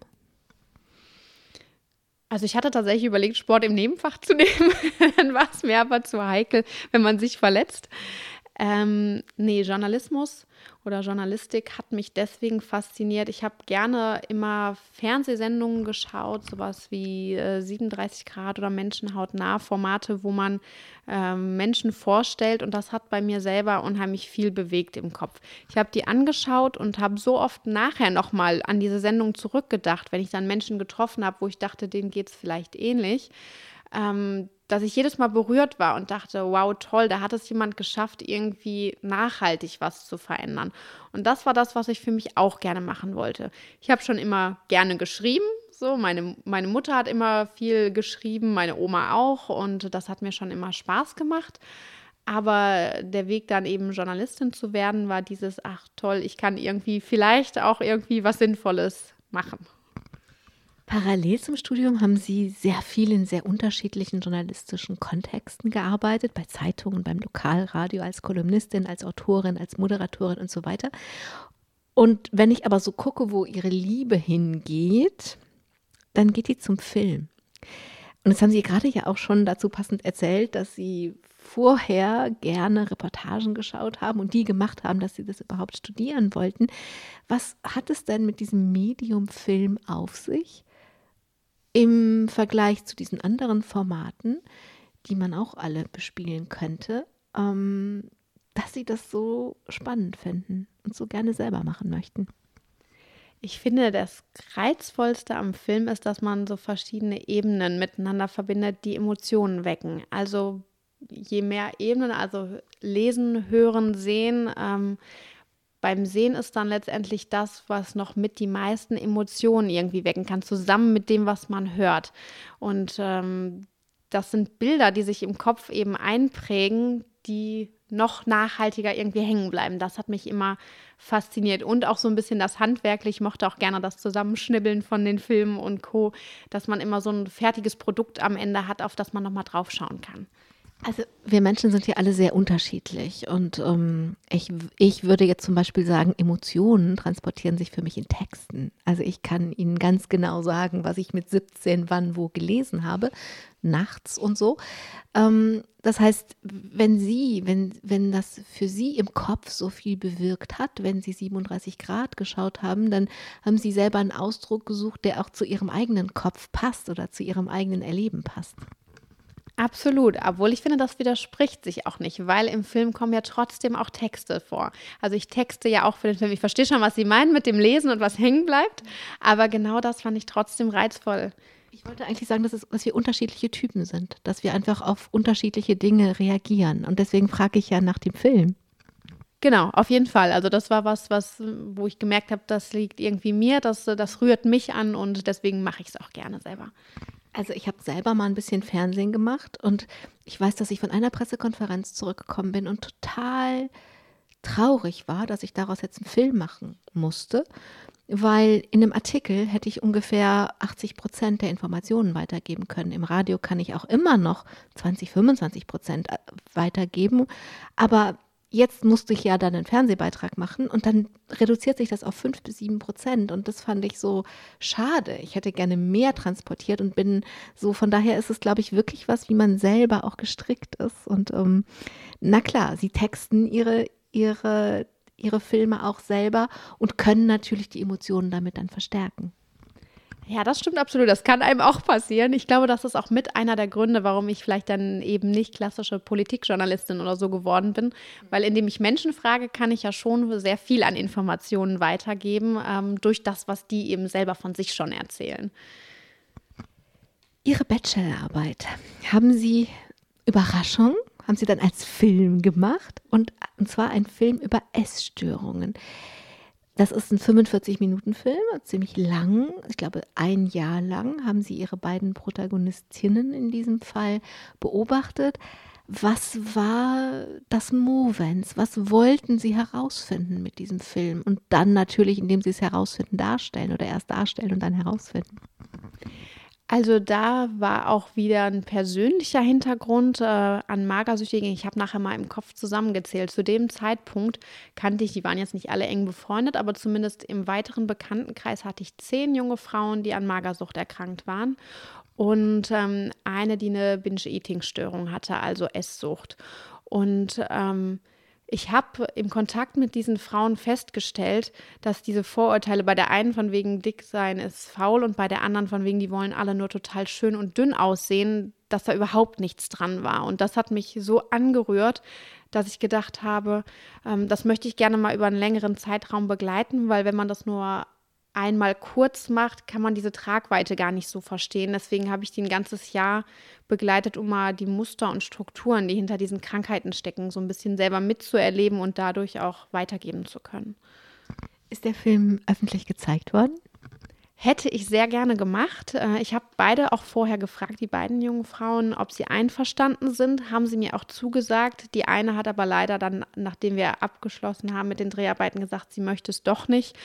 Also ich hatte tatsächlich überlegt, Sport im Nebenfach zu nehmen. Dann war es mir aber zu heikel, wenn man sich verletzt. Ähm, nee, Journalismus oder Journalistik hat mich deswegen fasziniert. Ich habe gerne immer Fernsehsendungen geschaut, sowas wie äh, 37 Grad oder Menschenhautnah, Formate, wo man äh, Menschen vorstellt und das hat bei mir selber unheimlich viel bewegt im Kopf. Ich habe die angeschaut und habe so oft nachher nochmal an diese Sendung zurückgedacht, wenn ich dann Menschen getroffen habe, wo ich dachte, denen geht es vielleicht ähnlich. Ähm, dass ich jedes Mal berührt war und dachte, wow, toll, da hat es jemand geschafft, irgendwie nachhaltig was zu verändern. Und das war das, was ich für mich auch gerne machen wollte. Ich habe schon immer gerne geschrieben. So, meine, meine Mutter hat immer viel geschrieben, meine Oma auch. Und das hat mir schon immer Spaß gemacht. Aber der Weg dann eben Journalistin zu werden, war dieses, ach toll, ich kann irgendwie vielleicht auch irgendwie was Sinnvolles machen. Parallel zum Studium haben Sie sehr viel in sehr unterschiedlichen journalistischen Kontexten gearbeitet, bei Zeitungen, beim Lokalradio, als Kolumnistin, als Autorin, als Moderatorin und so weiter. Und wenn ich aber so gucke, wo Ihre Liebe hingeht, dann geht die zum Film. Und das haben Sie gerade ja auch schon dazu passend erzählt, dass Sie vorher gerne Reportagen geschaut haben und die gemacht haben, dass Sie das überhaupt studieren wollten. Was hat es denn mit diesem Medium Film auf sich? Im Vergleich zu diesen anderen Formaten, die man auch alle bespielen könnte, ähm, dass sie das so spannend finden und so gerne selber machen möchten. Ich finde, das Reizvollste am Film ist, dass man so verschiedene Ebenen miteinander verbindet, die Emotionen wecken. Also je mehr Ebenen, also lesen, hören, sehen, ähm, beim Sehen ist dann letztendlich das, was noch mit die meisten Emotionen irgendwie wecken kann, zusammen mit dem, was man hört. Und ähm, das sind Bilder, die sich im Kopf eben einprägen, die noch nachhaltiger irgendwie hängen bleiben. Das hat mich immer fasziniert. Und auch so ein bisschen das Handwerkliche. Ich mochte auch gerne das Zusammenschnibbeln von den Filmen und Co., dass man immer so ein fertiges Produkt am Ende hat, auf das man nochmal draufschauen kann. Also wir Menschen sind ja alle sehr unterschiedlich und ähm, ich, ich würde jetzt zum Beispiel sagen, Emotionen transportieren sich für mich in Texten. Also ich kann Ihnen ganz genau sagen, was ich mit 17 wann wo gelesen habe, nachts und so. Ähm, das heißt, wenn Sie, wenn, wenn das für Sie im Kopf so viel bewirkt hat, wenn Sie 37 Grad geschaut haben, dann haben Sie selber einen Ausdruck gesucht, der auch zu Ihrem eigenen Kopf passt oder zu Ihrem eigenen Erleben passt. Absolut, obwohl ich finde, das widerspricht sich auch nicht, weil im Film kommen ja trotzdem auch Texte vor. Also ich texte ja auch für den Film. Ich verstehe schon, was Sie meinen mit dem Lesen und was hängen bleibt, aber genau das fand ich trotzdem reizvoll. Ich wollte eigentlich sagen, dass, es, dass wir unterschiedliche Typen sind, dass wir einfach auf unterschiedliche Dinge reagieren. Und deswegen frage ich ja nach dem Film. Genau, auf jeden Fall. Also das war was, was, wo ich gemerkt habe, das liegt irgendwie mir, das, das rührt mich an und deswegen mache ich es auch gerne selber. Also ich habe selber mal ein bisschen Fernsehen gemacht und ich weiß, dass ich von einer Pressekonferenz zurückgekommen bin und total traurig war, dass ich daraus jetzt einen Film machen musste, weil in einem Artikel hätte ich ungefähr 80 Prozent der Informationen weitergeben können. Im Radio kann ich auch immer noch 20, 25 Prozent äh, weitergeben, aber jetzt musste ich ja dann einen Fernsehbeitrag machen und dann reduziert sich das auf 5 bis 7 Prozent und das fand ich so schade. Ich hätte gerne mehr transportiert und bin so, von daher ist es, glaube ich, wirklich was, wie man selber auch gestrickt ist und ähm, na klar, sie texten ihre, ihre ihre Filme auch selber und können natürlich die Emotionen damit dann verstärken. Ja, das stimmt absolut. Das kann einem auch passieren. Ich glaube, das ist auch mit einer der Gründe, warum ich vielleicht dann eben nicht klassische Politikjournalistin oder so geworden bin. Weil indem ich Menschen frage, kann ich ja schon sehr viel an Informationen weitergeben, ähm, durch das, was die eben selber von sich schon erzählen. Ihre Bachelorarbeit, haben Sie Überraschung haben sie dann als Film gemacht und, und zwar ein Film über Essstörungen. Das ist ein 45-Minuten-Film, ziemlich lang. Ich glaube, ein Jahr lang haben sie ihre beiden Protagonistinnen in diesem Fall beobachtet. Was war das Movens? Was wollten sie herausfinden mit diesem Film? Und dann natürlich, indem sie es herausfinden, darstellen oder erst darstellen und dann herausfinden. Also da war auch wieder ein persönlicher Hintergrund äh, an Magersüchtigen. Ich habe nachher mal im Kopf zusammengezählt. Zu dem Zeitpunkt kannte ich, die waren jetzt nicht alle eng befreundet, aber zumindest im weiteren Bekanntenkreis hatte ich zehn junge Frauen, die an Magersucht erkrankt waren. Und ähm, eine, die eine Binge-Eating-Störung hatte, also Esssucht. Und ähm, ich habe im Kontakt mit diesen Frauen festgestellt, dass diese Vorurteile bei der einen von wegen dick sein ist faul und bei der anderen von wegen, die wollen alle nur total schön und dünn aussehen, dass da überhaupt nichts dran war. Und das hat mich so angerührt, dass ich gedacht habe, ähm, das möchte ich gerne mal über einen längeren Zeitraum begleiten, weil wenn man das nur einmal kurz macht, kann man diese Tragweite gar nicht so verstehen. Deswegen habe ich die ein ganzes Jahr begleitet, um mal die Muster und Strukturen, die hinter diesen Krankheiten stecken, so ein bisschen selber mitzuerleben und dadurch auch weitergeben zu können. Ist der Film öffentlich gezeigt worden? Hätte ich sehr gerne gemacht. Äh, ich habe beide auch vorher gefragt, die beiden jungen Frauen, ob sie einverstanden sind. Haben sie mir auch zugesagt. Die eine hat aber leider dann, nachdem wir abgeschlossen haben mit den Dreharbeiten, gesagt, sie möchte es doch nicht.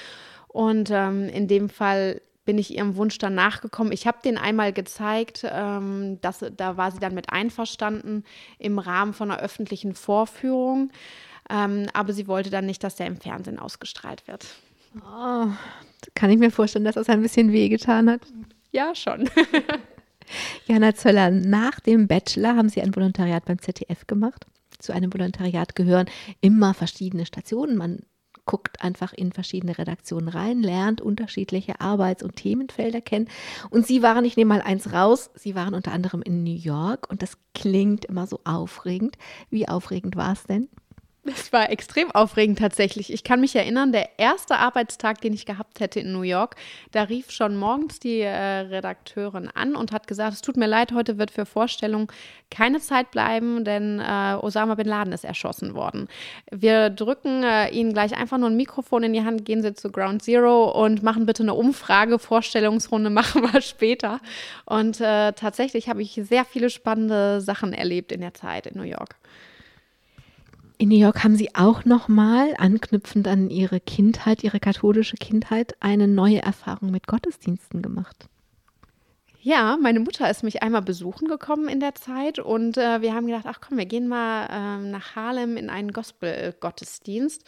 Und ähm, in dem Fall bin ich ihrem Wunsch dann nachgekommen. Ich habe den einmal gezeigt, ähm, dass, da war sie dann mit einverstanden im Rahmen von einer öffentlichen Vorführung. Ähm, aber sie wollte dann nicht, dass der im Fernsehen ausgestrahlt wird. Oh, kann ich mir vorstellen, dass das ein bisschen wehgetan hat? Ja, schon. Jana Zöller, nach dem Bachelor haben Sie ein Volontariat beim ZDF gemacht. Zu einem Volontariat gehören immer verschiedene Stationen. Man guckt einfach in verschiedene Redaktionen rein, lernt unterschiedliche Arbeits- und Themenfelder kennen. Und Sie waren, ich nehme mal eins raus, Sie waren unter anderem in New York und das klingt immer so aufregend. Wie aufregend war es denn? Es war extrem aufregend tatsächlich. Ich kann mich erinnern, der erste Arbeitstag, den ich gehabt hätte in New York, da rief schon morgens die äh, Redakteurin an und hat gesagt, es tut mir leid, heute wird für Vorstellung keine Zeit bleiben, denn äh, Osama bin Laden ist erschossen worden. Wir drücken äh, Ihnen gleich einfach nur ein Mikrofon in die Hand, gehen Sie zu Ground Zero und machen bitte eine Umfrage. Vorstellungsrunde machen wir später. Und äh, tatsächlich habe ich sehr viele spannende Sachen erlebt in der Zeit in New York. In New York haben Sie auch nochmal, anknüpfend an Ihre Kindheit, Ihre katholische Kindheit, eine neue Erfahrung mit Gottesdiensten gemacht. Ja, meine Mutter ist mich einmal besuchen gekommen in der Zeit und äh, wir haben gedacht, ach komm, wir gehen mal äh, nach Harlem in einen Gospel-Gottesdienst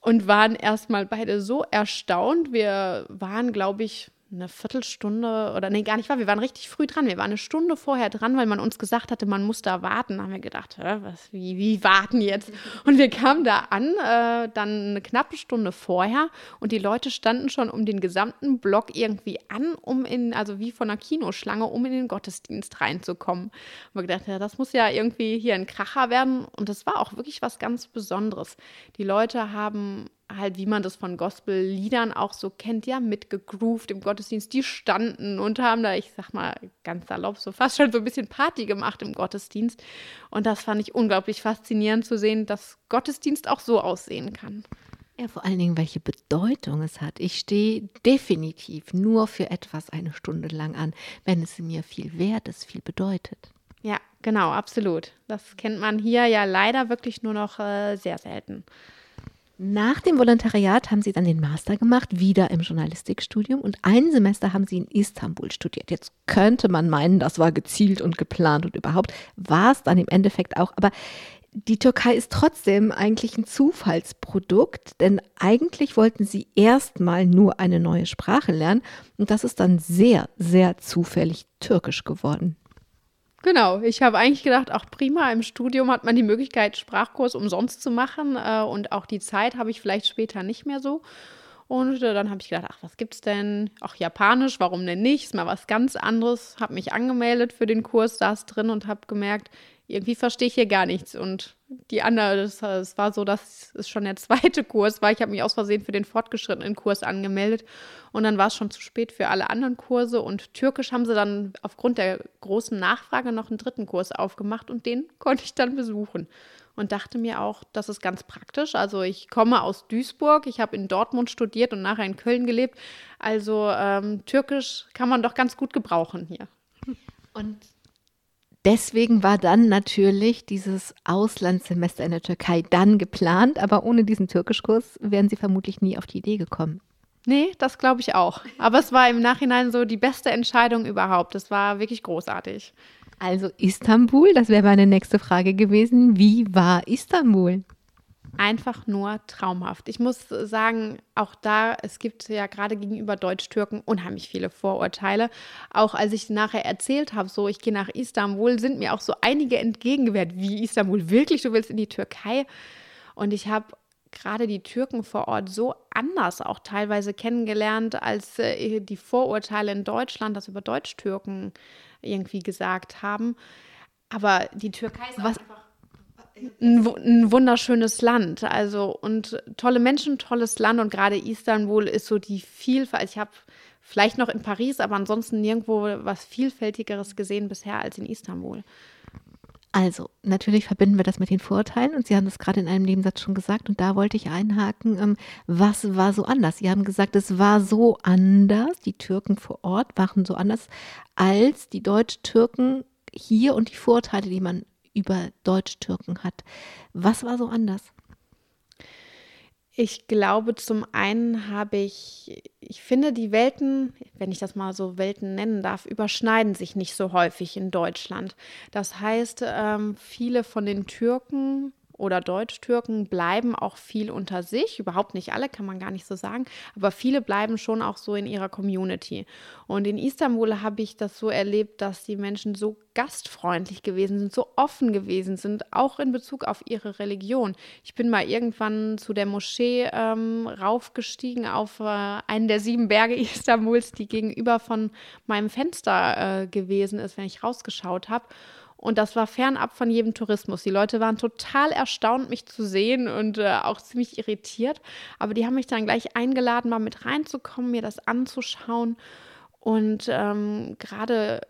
und waren erstmal beide so erstaunt. Wir waren, glaube ich, eine Viertelstunde oder nee, gar nicht wahr. Wir waren richtig früh dran. Wir waren eine Stunde vorher dran, weil man uns gesagt hatte, man muss da warten. Da haben wir gedacht, Hä, was, wie, wie warten jetzt? Und wir kamen da an, äh, dann eine knappe Stunde vorher und die Leute standen schon um den gesamten Block irgendwie an, um in, also wie von einer Kinoschlange, um in den Gottesdienst reinzukommen. Und wir gedacht, ja, das muss ja irgendwie hier ein Kracher werden. Und das war auch wirklich was ganz Besonderes. Die Leute haben halt, wie man das von Gospel-Liedern auch so kennt, ja, mitgegroovt im Gottesdienst. Die standen und haben da, ich sag mal ganz salopp, so fast schon so ein bisschen Party gemacht im Gottesdienst. Und das fand ich unglaublich faszinierend zu sehen, dass Gottesdienst auch so aussehen kann. Ja, vor allen Dingen, welche Bedeutung es hat. Ich stehe definitiv nur für etwas eine Stunde lang an, wenn es mir viel wert ist, viel bedeutet. Ja, genau, absolut. Das kennt man hier ja leider wirklich nur noch äh, sehr selten. Nach dem Volontariat haben Sie dann den Master gemacht, wieder im Journalistikstudium und ein Semester haben Sie in Istanbul studiert. Jetzt könnte man meinen, das war gezielt und geplant und überhaupt war es dann im Endeffekt auch. Aber die Türkei ist trotzdem eigentlich ein Zufallsprodukt, denn eigentlich wollten sie erstmal nur eine neue Sprache lernen und das ist dann sehr, sehr zufällig türkisch geworden. Genau, ich habe eigentlich gedacht, auch prima, im Studium hat man die Möglichkeit, Sprachkurs umsonst zu machen äh, und auch die Zeit habe ich vielleicht später nicht mehr so. Und äh, dann habe ich gedacht, ach, was gibt's denn? Ach, Japanisch, warum denn nicht? Ist mal was ganz anderes. Habe mich angemeldet für den Kurs, saß drin und habe gemerkt, irgendwie verstehe ich hier gar nichts. Und die andere, es war so, dass es schon der zweite Kurs war. Ich habe mich aus Versehen für den fortgeschrittenen Kurs angemeldet und dann war es schon zu spät für alle anderen Kurse. Und Türkisch haben sie dann aufgrund der großen Nachfrage noch einen dritten Kurs aufgemacht und den konnte ich dann besuchen. Und dachte mir auch, das ist ganz praktisch. Also ich komme aus Duisburg, ich habe in Dortmund studiert und nachher in Köln gelebt. Also ähm, Türkisch kann man doch ganz gut gebrauchen hier. Und Deswegen war dann natürlich dieses Auslandssemester in der Türkei dann geplant, aber ohne diesen Türkischkurs wären Sie vermutlich nie auf die Idee gekommen. Nee, das glaube ich auch. Aber es war im Nachhinein so die beste Entscheidung überhaupt. Es war wirklich großartig. Also Istanbul, das wäre meine nächste Frage gewesen. Wie war Istanbul? Einfach nur traumhaft. Ich muss sagen, auch da, es gibt ja gerade gegenüber Deutsch-Türken unheimlich viele Vorurteile. Auch als ich nachher erzählt habe, so ich gehe nach Istanbul, sind mir auch so einige entgegengewehrt. Wie Istanbul wirklich? Du willst in die Türkei? Und ich habe gerade die Türken vor Ort so anders auch teilweise kennengelernt, als äh, die Vorurteile in Deutschland, das über Deutsch-Türken irgendwie gesagt haben. Aber die Türkei ist Was? einfach ein, ein, wunderschönes Land. Also und tolle Menschen, tolles Land und gerade Istanbul ist so die Vielfalt. Ich habe vielleicht noch in Paris, aber ansonsten nirgendwo was Vielfältigeres gesehen bisher als in Istanbul. Also, natürlich verbinden wir das mit den Vorurteilen und Sie haben das gerade in einem Nebensatz schon gesagt und da wollte ich einhaken, ähm, was war so anders? Sie haben gesagt, es war so anders, die Türken vor Ort waren so anders als die Deutsch-Türken hier und die Vorurteile, die man über Deutsch-Türken hat. Was war so anders? Ich glaube, zum einen habe ich, ich finde, die Welten, wenn ich das mal so Welten nennen darf, überschneiden sich nicht so häufig in Deutschland. Das heißt, ähm, viele von den Türken oder Deutsch-Türken bleiben auch viel unter sich. Überhaupt nicht alle, kann man gar nicht so sagen. Aber viele bleiben schon auch so in ihrer Community. Und in Istanbul habe ich das so erlebt, dass die Menschen so gastfreundlich gewesen sind, so offen gewesen sind, auch in Bezug auf ihre Religion. Ich bin mal irgendwann zu der Moschee ähm, raufgestiegen auf äh, einen der sieben Berge Istanbuls, die gegenüber von meinem Fenster äh, gewesen ist, wenn ich rausgeschaut habe. Und das war fernab von jedem Tourismus. Die Leute waren total erstaunt, mich zu sehen und äh, auch ziemlich irritiert. Aber die haben mich dann gleich eingeladen, mal mit reinzukommen, mir das anzuschauen. Und ähm, gerade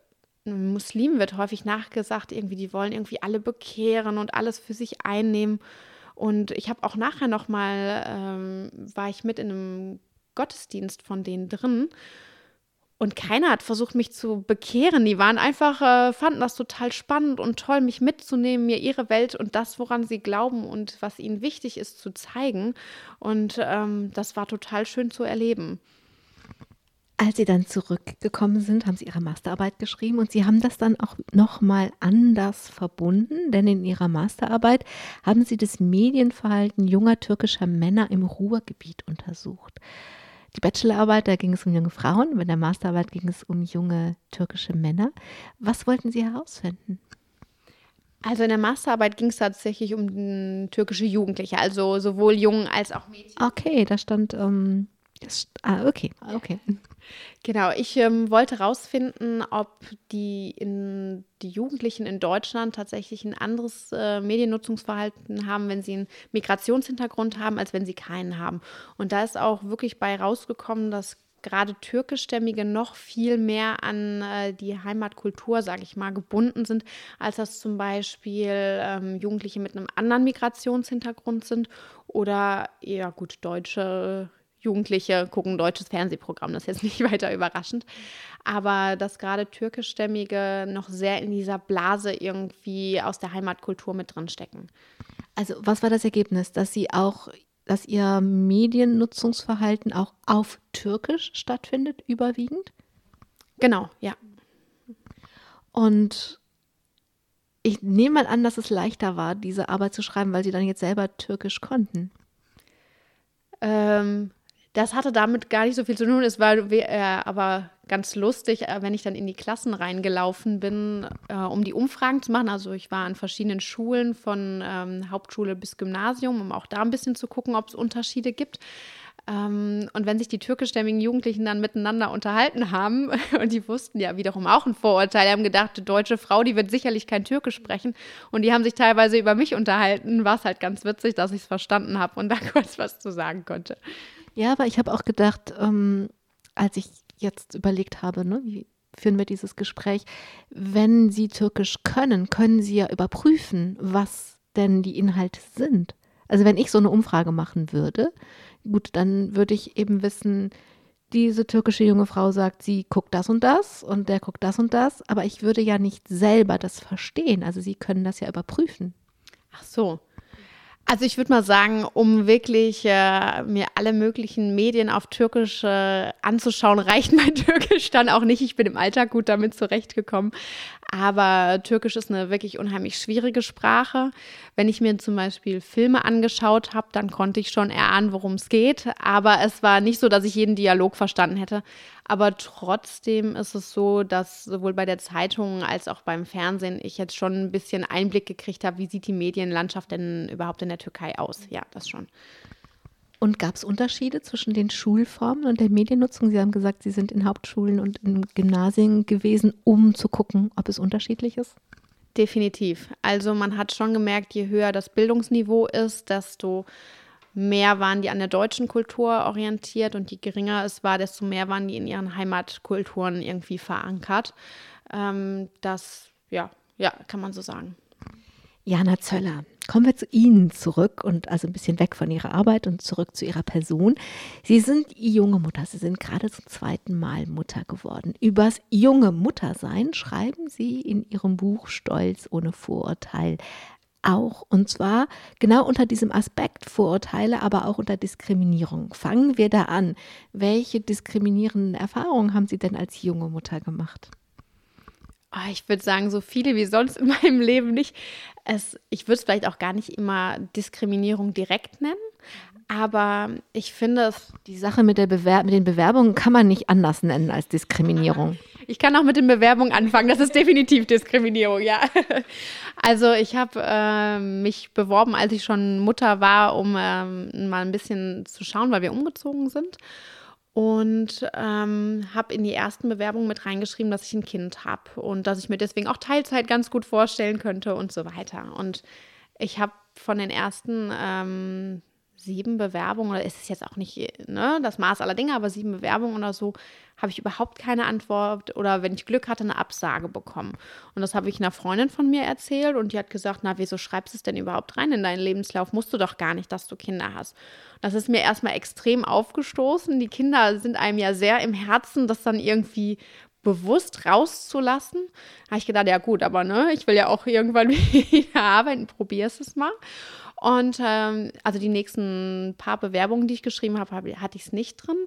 Muslimen wird häufig nachgesagt, irgendwie, die wollen irgendwie alle bekehren und alles für sich einnehmen. Und ich habe auch nachher noch mal, ähm, war ich mit in einem Gottesdienst von denen drin und keiner hat versucht, mich zu bekehren. Die waren einfach, äh, fanden das total spannend und toll, mich mitzunehmen, mir ihre Welt und das, woran sie glauben und was ihnen wichtig ist, zu zeigen. Und ähm, das war total schön zu erleben. Als Sie dann zurückgekommen sind, haben Sie Ihre Masterarbeit geschrieben und Sie haben das dann auch nochmal anders verbunden, denn in Ihrer Masterarbeit haben Sie das Medienverhalten junger türkischer Männer im Ruhrgebiet untersucht die Bachelorarbeit, da ging es um junge Frauen, bei der Masterarbeit ging es um junge türkische Männer. Was wollten Sie herausfinden? Also in der Masterarbeit ging es tatsächlich um türkische Jugendliche, also sowohl Jungen als auch Mädchen. Okay, da stand ähm, das, ah, okay, okay. Genau, ich ähm, wollte herausfinden, ob die, in, die Jugendlichen in Deutschland tatsächlich ein anderes äh, Mediennutzungsverhalten haben, wenn sie einen Migrationshintergrund haben, als wenn sie keinen haben. Und da ist auch wirklich bei rausgekommen, dass gerade türkischstämmige noch viel mehr an äh, die Heimatkultur, sage ich mal, gebunden sind, als das zum Beispiel ähm, Jugendliche mit einem anderen Migrationshintergrund sind oder eher gut deutsche Jugendliche gucken deutsches Fernsehprogramm, das ist jetzt nicht weiter überraschend. Aber dass gerade türkischstämmige noch sehr in dieser Blase irgendwie aus der Heimatkultur mit drin stecken. Also, was war das Ergebnis? Dass sie auch dass Ihr Mediennutzungsverhalten auch auf Türkisch stattfindet, überwiegend? Genau, ja. Und ich nehme mal an, dass es leichter war, diese Arbeit zu schreiben, weil Sie dann jetzt selber Türkisch konnten. Ähm, das hatte damit gar nicht so viel zu tun. Es war äh, aber ganz lustig, äh, wenn ich dann in die Klassen reingelaufen bin, äh, um die Umfragen zu machen. Also ich war an verschiedenen Schulen von ähm, Hauptschule bis Gymnasium, um auch da ein bisschen zu gucken, ob es Unterschiede gibt. Ähm, und wenn sich die türkischstämmigen Jugendlichen dann miteinander unterhalten haben, und die wussten ja wiederum auch ein Vorurteil, haben gedacht, die deutsche Frau, die wird sicherlich kein Türkisch sprechen. Und die haben sich teilweise über mich unterhalten, war es halt ganz witzig, dass ich es verstanden habe und da kurz was zu sagen konnte. Ja, aber ich habe auch gedacht, ähm, als ich jetzt überlegt habe, ne, wie führen wir dieses Gespräch, wenn Sie Türkisch können, können Sie ja überprüfen, was denn die Inhalte sind. Also wenn ich so eine Umfrage machen würde, gut, dann würde ich eben wissen, diese türkische junge Frau sagt, sie guckt das und das und der guckt das und das, aber ich würde ja nicht selber das verstehen. Also Sie können das ja überprüfen. Ach so. Also ich würde mal sagen, um wirklich äh, mir alle möglichen Medien auf Türkisch äh, anzuschauen, reicht mein Türkisch dann auch nicht. Ich bin im Alltag gut damit zurechtgekommen. Aber Türkisch ist eine wirklich unheimlich schwierige Sprache. Wenn ich mir zum Beispiel Filme angeschaut habe, dann konnte ich schon erahnen, worum es geht. Aber es war nicht so, dass ich jeden Dialog verstanden hätte. Aber trotzdem ist es so, dass sowohl bei der Zeitung als auch beim Fernsehen ich jetzt schon ein bisschen Einblick gekriegt habe, wie sieht die Medienlandschaft denn überhaupt in der Türkei aus. Ja, das schon. Und gab es Unterschiede zwischen den Schulformen und der Mediennutzung? Sie haben gesagt, Sie sind in Hauptschulen und in Gymnasien gewesen, um zu gucken, ob es unterschiedlich ist. Definitiv. Also man hat schon gemerkt, je höher das Bildungsniveau ist, desto mehr waren die an der deutschen Kultur orientiert und je geringer es war, desto mehr waren die in ihren Heimatkulturen irgendwie verankert. Ähm, das, ja, ja, kann man so sagen. Jana Zöller, kommen wir zu Ihnen zurück und also ein bisschen weg von Ihrer Arbeit und zurück zu Ihrer Person. Sie sind junge Mutter, Sie sind gerade zum zweiten Mal Mutter geworden. Übers junge Muttersein schreiben Sie in Ihrem Buch Stolz ohne Vorurteil auch. Und zwar genau unter diesem Aspekt Vorurteile, aber auch unter Diskriminierung. Fangen wir da an. Welche diskriminierenden Erfahrungen haben Sie denn als junge Mutter gemacht? Oh, ich würde sagen, so viele wie sonst in meinem Leben nicht. Es, ich würde es vielleicht auch gar nicht immer Diskriminierung direkt nennen. Aber ich finde es. Die Sache mit, der Bewer mit den Bewerbungen kann man nicht anders nennen als Diskriminierung. Ich kann auch mit den Bewerbungen anfangen. Das ist definitiv Diskriminierung, ja. Also ich habe äh, mich beworben, als ich schon Mutter war, um ähm, mal ein bisschen zu schauen, weil wir umgezogen sind. Und ähm, habe in die ersten Bewerbungen mit reingeschrieben, dass ich ein Kind habe und dass ich mir deswegen auch Teilzeit ganz gut vorstellen könnte und so weiter. Und ich habe von den ersten ähm, sieben Bewerbungen, oder ist es jetzt auch nicht ne, das Maß aller Dinge, aber sieben Bewerbungen oder so, habe ich überhaupt keine Antwort oder wenn ich Glück hatte, eine Absage bekommen. Und das habe ich einer Freundin von mir erzählt und die hat gesagt, na, wieso schreibst du es denn überhaupt rein in deinen Lebenslauf? Musst du doch gar nicht, dass du Kinder hast. Das ist mir erstmal extrem aufgestoßen. Die Kinder sind einem ja sehr im Herzen, das dann irgendwie bewusst rauszulassen. Habe ich gedacht, ja gut, aber ne, ich will ja auch irgendwann wieder arbeiten, probier es mal. Und ähm, also die nächsten paar Bewerbungen, die ich geschrieben habe, hatte ich es nicht drin.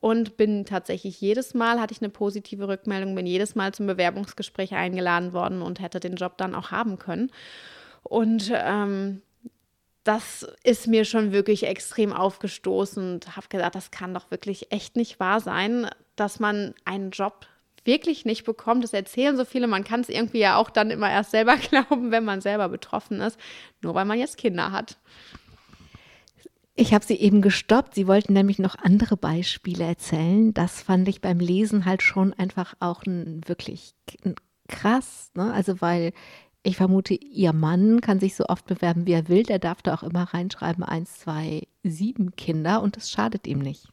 Und bin tatsächlich jedes Mal, hatte ich eine positive Rückmeldung, bin jedes Mal zum Bewerbungsgespräch eingeladen worden und hätte den Job dann auch haben können. Und ähm, das ist mir schon wirklich extrem aufgestoßen und habe gedacht, das kann doch wirklich echt nicht wahr sein, dass man einen Job wirklich nicht bekommt. Das erzählen so viele. Man kann es irgendwie ja auch dann immer erst selber glauben, wenn man selber betroffen ist, nur weil man jetzt Kinder hat. Ich habe sie eben gestoppt. Sie wollten nämlich noch andere Beispiele erzählen. Das fand ich beim Lesen halt schon einfach auch ein, wirklich krass. Ne? Also weil ich vermute, ihr Mann kann sich so oft bewerben, wie er will. Der darf da auch immer reinschreiben, eins, zwei, sieben Kinder und das schadet ihm nicht.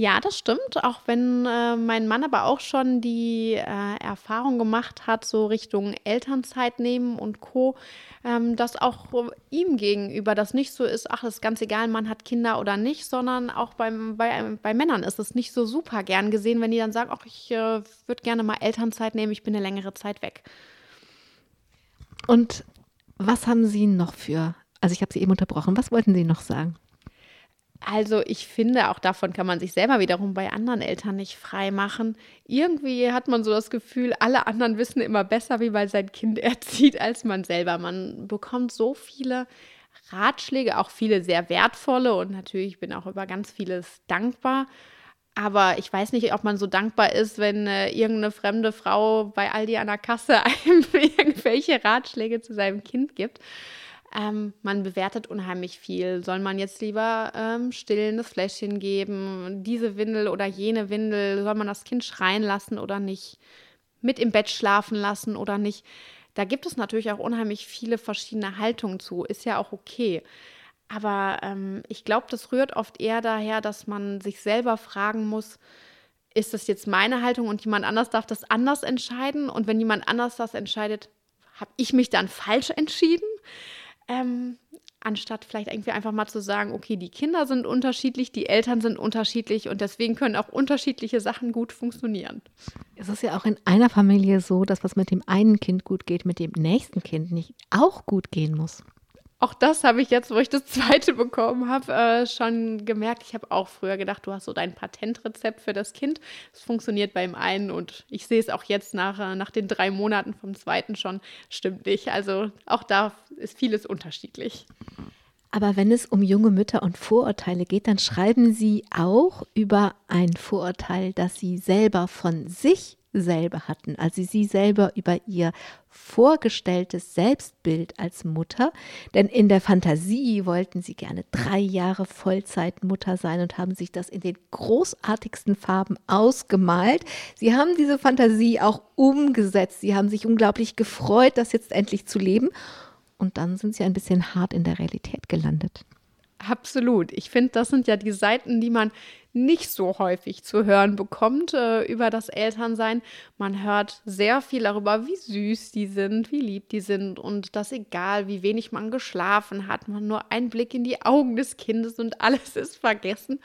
Ja, das stimmt. Auch wenn äh, mein Mann aber auch schon die äh, Erfahrung gemacht hat, so Richtung Elternzeit nehmen und Co., ähm, dass auch ihm gegenüber das nicht so ist, ach, das ist ganz egal, man hat Kinder oder nicht, sondern auch beim, bei, bei Männern ist es nicht so super gern gesehen, wenn die dann sagen, ach, ich äh, würde gerne mal Elternzeit nehmen, ich bin eine längere Zeit weg. Und was haben Sie noch für, also ich habe Sie eben unterbrochen, was wollten Sie noch sagen? Also ich finde, auch davon kann man sich selber wiederum bei anderen Eltern nicht frei machen. Irgendwie hat man so das Gefühl, alle anderen wissen immer besser, wie man sein Kind erzieht, als man selber. Man bekommt so viele Ratschläge, auch viele sehr wertvolle und natürlich bin auch über ganz vieles dankbar. Aber ich weiß nicht, ob man so dankbar ist, wenn äh, irgendeine fremde Frau bei Aldi an der Kasse einem irgendwelche Ratschläge zu seinem Kind gibt. Ähm, man bewertet unheimlich viel. Soll man jetzt lieber ähm, stillendes Fläschchen geben, diese Windel oder jene Windel? Soll man das Kind schreien lassen oder nicht? Mit im Bett schlafen lassen oder nicht? Da gibt es natürlich auch unheimlich viele verschiedene Haltungen zu. Ist ja auch okay. Aber ähm, ich glaube, das rührt oft eher daher, dass man sich selber fragen muss, ist das jetzt meine Haltung und jemand anders darf das anders entscheiden? Und wenn jemand anders das entscheidet, habe ich mich dann falsch entschieden? Ähm, anstatt vielleicht irgendwie einfach mal zu sagen, okay, die Kinder sind unterschiedlich, die Eltern sind unterschiedlich und deswegen können auch unterschiedliche Sachen gut funktionieren. Es ist ja auch in einer Familie so, dass was mit dem einen Kind gut geht, mit dem nächsten Kind nicht auch gut gehen muss. Auch das habe ich jetzt, wo ich das zweite bekommen habe, äh, schon gemerkt. Ich habe auch früher gedacht, du hast so dein Patentrezept für das Kind. Es funktioniert beim einen und ich sehe es auch jetzt nach, äh, nach den drei Monaten vom zweiten schon, stimmt nicht. Also auch da ist vieles unterschiedlich. Aber wenn es um junge Mütter und Vorurteile geht, dann schreiben Sie auch über ein Vorurteil, das Sie selber von sich selber hatten, also sie selber über ihr vorgestelltes Selbstbild als Mutter, denn in der Fantasie wollten sie gerne drei Jahre Vollzeitmutter sein und haben sich das in den großartigsten Farben ausgemalt. Sie haben diese Fantasie auch umgesetzt, sie haben sich unglaublich gefreut, das jetzt endlich zu leben und dann sind sie ein bisschen hart in der Realität gelandet. Absolut. Ich finde, das sind ja die Seiten, die man nicht so häufig zu hören bekommt äh, über das Elternsein. Man hört sehr viel darüber, wie süß die sind, wie lieb die sind und dass egal, wie wenig man geschlafen hat, man nur einen Blick in die Augen des Kindes und alles ist vergessen.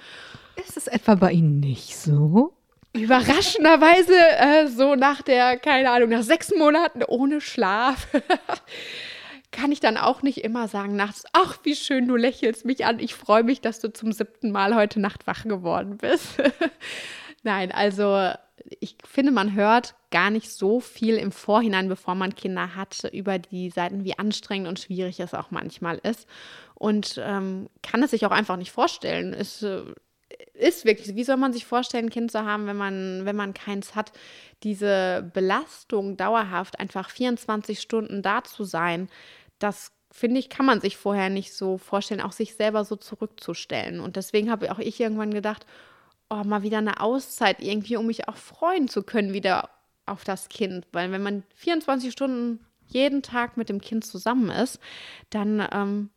Ist es etwa bei Ihnen nicht so? Überraschenderweise äh, so nach der, keine Ahnung, nach sechs Monaten ohne Schlaf. kann ich dann auch nicht immer sagen nachts, ach, wie schön, du lächelst mich an. Ich freue mich, dass du zum siebten Mal heute Nacht wach geworden bist. Nein, also ich finde, man hört gar nicht so viel im Vorhinein, bevor man Kinder hat, über die Seiten, wie anstrengend und schwierig es auch manchmal ist. Und ähm, kann es sich auch einfach nicht vorstellen. Es äh, ist wirklich, wie soll man sich vorstellen, ein Kind zu haben, wenn man, wenn man keins hat? Diese Belastung dauerhaft, einfach 24 Stunden da zu sein, das finde ich, kann man sich vorher nicht so vorstellen, auch sich selber so zurückzustellen. Und deswegen habe auch ich irgendwann gedacht, oh, mal wieder eine Auszeit irgendwie, um mich auch freuen zu können wieder auf das Kind. Weil wenn man 24 Stunden jeden Tag mit dem Kind zusammen ist, dann ähm,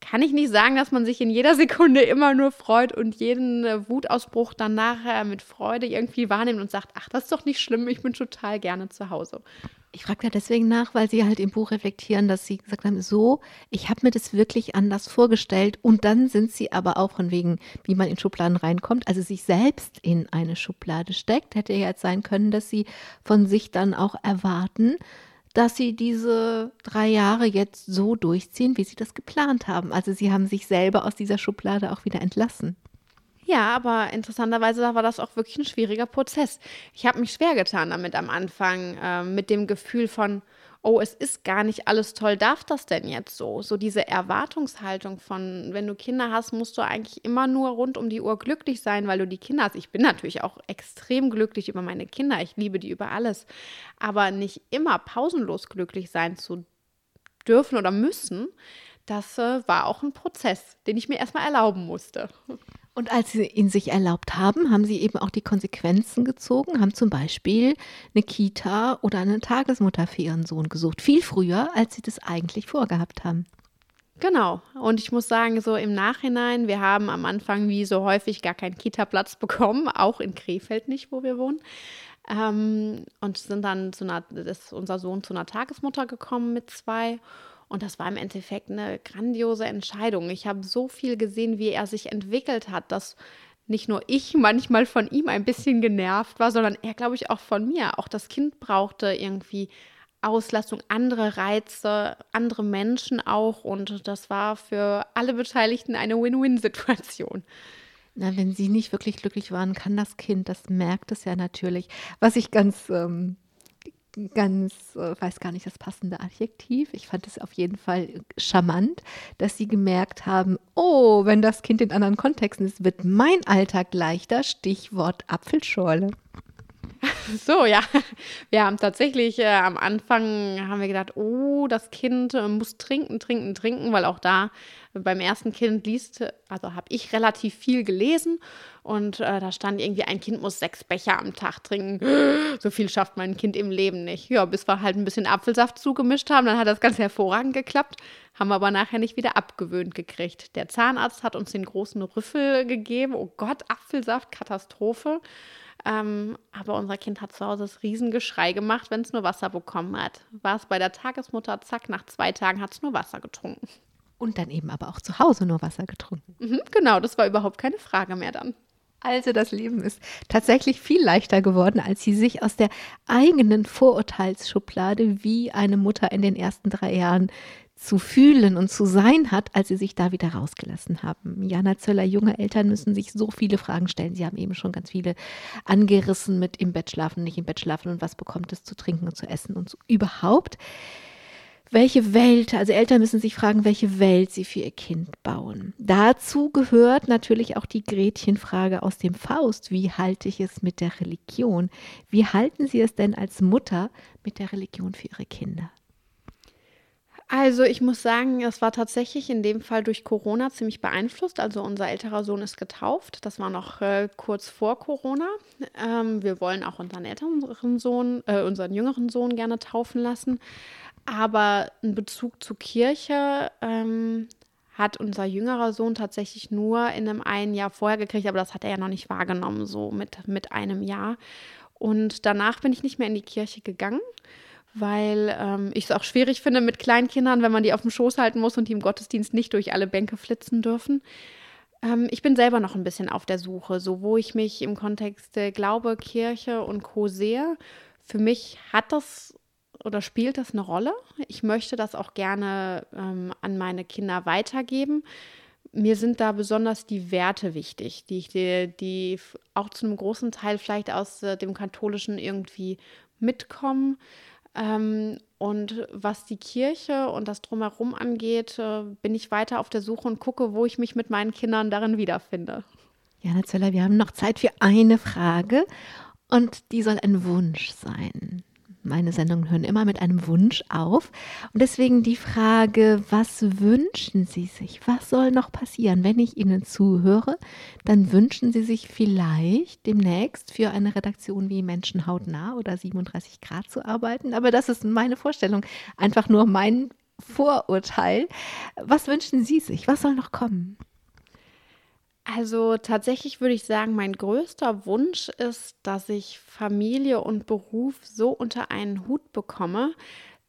kann ich nicht sagen, dass man sich in jeder Sekunde immer nur freut und jeden äh, Wutausbruch dann nachher mit Freude irgendwie wahrnimmt und sagt, ach, das ist doch nicht schlimm, ich bin total gerne zu Hause. Ich frage da deswegen nach, weil Sie halt im Buch reflektieren, dass Sie gesagt haben, so, ich habe mir das wirklich anders vorgestellt. Und dann sind Sie aber auch von wegen, wie man in Schubladen reinkommt, also sich selbst in eine Schublade steckt. Hätte ja jetzt sein können, dass Sie von sich dann auch erwarten, dass Sie diese drei Jahre jetzt so durchziehen, wie Sie das geplant haben. Also Sie haben sich selber aus dieser Schublade auch wieder entlassen. Ja, aber interessanterweise war das auch wirklich ein schwieriger Prozess. Ich habe mich schwer getan damit am Anfang, äh, mit dem Gefühl von, oh, es ist gar nicht alles toll, darf das denn jetzt so? So diese Erwartungshaltung von, wenn du Kinder hast, musst du eigentlich immer nur rund um die Uhr glücklich sein, weil du die Kinder hast. Ich bin natürlich auch extrem glücklich über meine Kinder, ich liebe die über alles, aber nicht immer pausenlos glücklich sein zu dürfen oder müssen, das äh, war auch ein Prozess, den ich mir erstmal erlauben musste. Und als sie ihn sich erlaubt haben, haben sie eben auch die Konsequenzen gezogen, haben zum Beispiel eine Kita oder eine Tagesmutter für ihren Sohn gesucht. Viel früher, als sie das eigentlich vorgehabt haben. Genau. Und ich muss sagen, so im Nachhinein, wir haben am Anfang wie so häufig gar keinen Kita-Platz bekommen, auch in Krefeld nicht, wo wir wohnen. Ähm, und sind dann zu einer, ist unser Sohn zu einer Tagesmutter gekommen mit zwei. Und das war im Endeffekt eine grandiose Entscheidung. Ich habe so viel gesehen, wie er sich entwickelt hat, dass nicht nur ich manchmal von ihm ein bisschen genervt war, sondern er, glaube ich, auch von mir. Auch das Kind brauchte irgendwie Auslastung, andere Reize, andere Menschen auch. Und das war für alle Beteiligten eine Win-Win-Situation. Na, wenn sie nicht wirklich glücklich waren, kann das Kind, das merkt es ja natürlich. Was ich ganz, ähm, ganz, äh, weiß gar nicht das passende Adjektiv. Ich fand es auf jeden Fall charmant, dass sie gemerkt haben, oh, wenn das Kind in anderen Kontexten ist, wird mein Alltag leichter. Stichwort Apfelschorle. So, ja. Wir haben tatsächlich äh, am Anfang haben wir gedacht, oh, das Kind äh, muss trinken, trinken, trinken, weil auch da beim ersten Kind liest, also habe ich relativ viel gelesen und äh, da stand irgendwie, ein Kind muss sechs Becher am Tag trinken. So viel schafft mein Kind im Leben nicht. Ja, bis wir halt ein bisschen Apfelsaft zugemischt haben, dann hat das ganz hervorragend geklappt, haben wir aber nachher nicht wieder abgewöhnt gekriegt. Der Zahnarzt hat uns den großen Rüffel gegeben. Oh Gott, Apfelsaft, Katastrophe. Ähm, aber unser Kind hat zu Hause das Riesengeschrei gemacht, wenn es nur Wasser bekommen hat. War es bei der Tagesmutter, zack, nach zwei Tagen hat es nur Wasser getrunken. Und dann eben aber auch zu Hause nur Wasser getrunken. Mhm, genau, das war überhaupt keine Frage mehr dann. Also das Leben ist tatsächlich viel leichter geworden, als sie sich aus der eigenen Vorurteilsschublade wie eine Mutter in den ersten drei Jahren zu fühlen und zu sein hat, als sie sich da wieder rausgelassen haben. Jana Zöller, junge Eltern müssen sich so viele Fragen stellen. Sie haben eben schon ganz viele angerissen mit im Bett schlafen, nicht im Bett schlafen und was bekommt es zu trinken und zu essen und so überhaupt. Welche Welt, also Eltern müssen sich fragen, welche Welt sie für ihr Kind bauen. Dazu gehört natürlich auch die Gretchenfrage aus dem Faust. Wie halte ich es mit der Religion? Wie halten Sie es denn als Mutter mit der Religion für Ihre Kinder? Also ich muss sagen, es war tatsächlich in dem Fall durch Corona ziemlich beeinflusst. Also unser älterer Sohn ist getauft. Das war noch äh, kurz vor Corona. Ähm, wir wollen auch unseren älteren Sohn, äh, unseren jüngeren Sohn gerne taufen lassen. Aber einen Bezug zur Kirche ähm, hat unser jüngerer Sohn tatsächlich nur in einem einen Jahr vorher gekriegt, aber das hat er ja noch nicht wahrgenommen, so mit, mit einem Jahr. Und danach bin ich nicht mehr in die Kirche gegangen weil ähm, ich es auch schwierig finde mit Kleinkindern, wenn man die auf dem Schoß halten muss und die im Gottesdienst nicht durch alle Bänke flitzen dürfen. Ähm, ich bin selber noch ein bisschen auf der Suche, so wo ich mich im Kontext der Glaube, Kirche und Co. sehe. Für mich hat das oder spielt das eine Rolle. Ich möchte das auch gerne ähm, an meine Kinder weitergeben. Mir sind da besonders die Werte wichtig, die ich die, die auch zu einem großen Teil vielleicht aus äh, dem Katholischen irgendwie mitkommen. Ähm, und was die Kirche und das Drumherum angeht, äh, bin ich weiter auf der Suche und gucke, wo ich mich mit meinen Kindern darin wiederfinde. Jana Zöller, wir haben noch Zeit für eine Frage und die soll ein Wunsch sein meine Sendungen hören immer mit einem Wunsch auf. Und deswegen die Frage, was wünschen Sie sich? Was soll noch passieren? Wenn ich Ihnen zuhöre, dann wünschen Sie sich vielleicht demnächst für eine Redaktion wie Menschen hautnah oder 37 Grad zu arbeiten. Aber das ist meine Vorstellung, einfach nur mein Vorurteil. Was wünschen Sie sich? Was soll noch kommen? Also tatsächlich würde ich sagen, mein größter Wunsch ist, dass ich Familie und Beruf so unter einen Hut bekomme,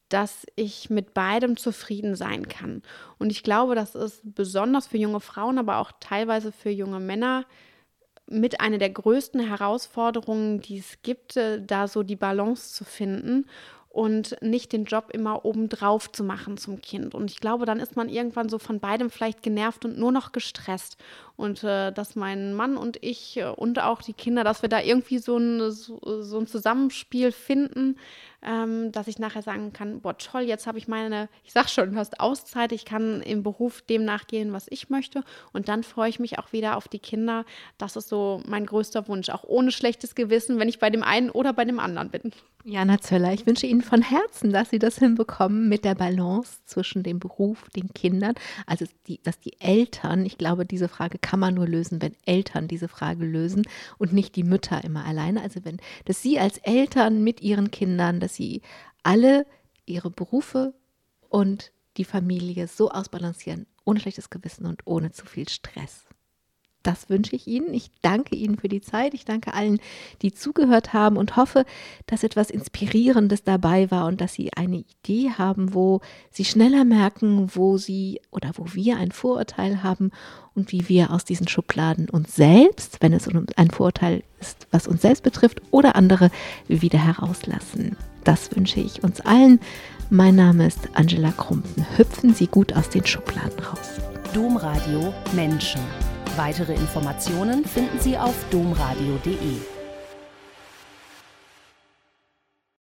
dass ich mit beidem zufrieden sein kann. Und ich glaube, das ist besonders für junge Frauen, aber auch teilweise für junge Männer mit einer der größten Herausforderungen, die es gibt, äh, da so die Balance zu finden und nicht den Job immer obendrauf zu machen zum Kind. Und ich glaube, dann ist man irgendwann so von beidem vielleicht genervt und nur noch gestresst. Und äh, dass mein Mann und ich äh, und auch die Kinder, dass wir da irgendwie so ein, so, so ein Zusammenspiel finden, ähm, dass ich nachher sagen kann, boah, toll, jetzt habe ich meine, ich sag schon, du hast Auszeit, ich kann im Beruf dem nachgehen, was ich möchte. Und dann freue ich mich auch wieder auf die Kinder. Das ist so mein größter Wunsch, auch ohne schlechtes Gewissen, wenn ich bei dem einen oder bei dem anderen bin. Jana Zöller, ich wünsche Ihnen von Herzen, dass Sie das hinbekommen mit der Balance zwischen dem Beruf, den Kindern, also die, dass die Eltern, ich glaube, diese Frage kann man nur lösen, wenn Eltern diese Frage lösen und nicht die Mütter immer alleine. Also wenn, dass Sie als Eltern mit Ihren Kindern, dass Sie alle Ihre Berufe und die Familie so ausbalancieren, ohne schlechtes Gewissen und ohne zu viel Stress. Das wünsche ich Ihnen. Ich danke Ihnen für die Zeit. Ich danke allen, die zugehört haben und hoffe, dass etwas Inspirierendes dabei war und dass Sie eine Idee haben, wo Sie schneller merken, wo Sie oder wo wir ein Vorurteil haben und wie wir aus diesen Schubladen uns selbst, wenn es ein Vorurteil ist, was uns selbst betrifft oder andere, wieder herauslassen. Das wünsche ich uns allen. Mein Name ist Angela Krumpen. Hüpfen Sie gut aus den Schubladen raus. Domradio Menschen. Weitere Informationen finden Sie auf domradio.de.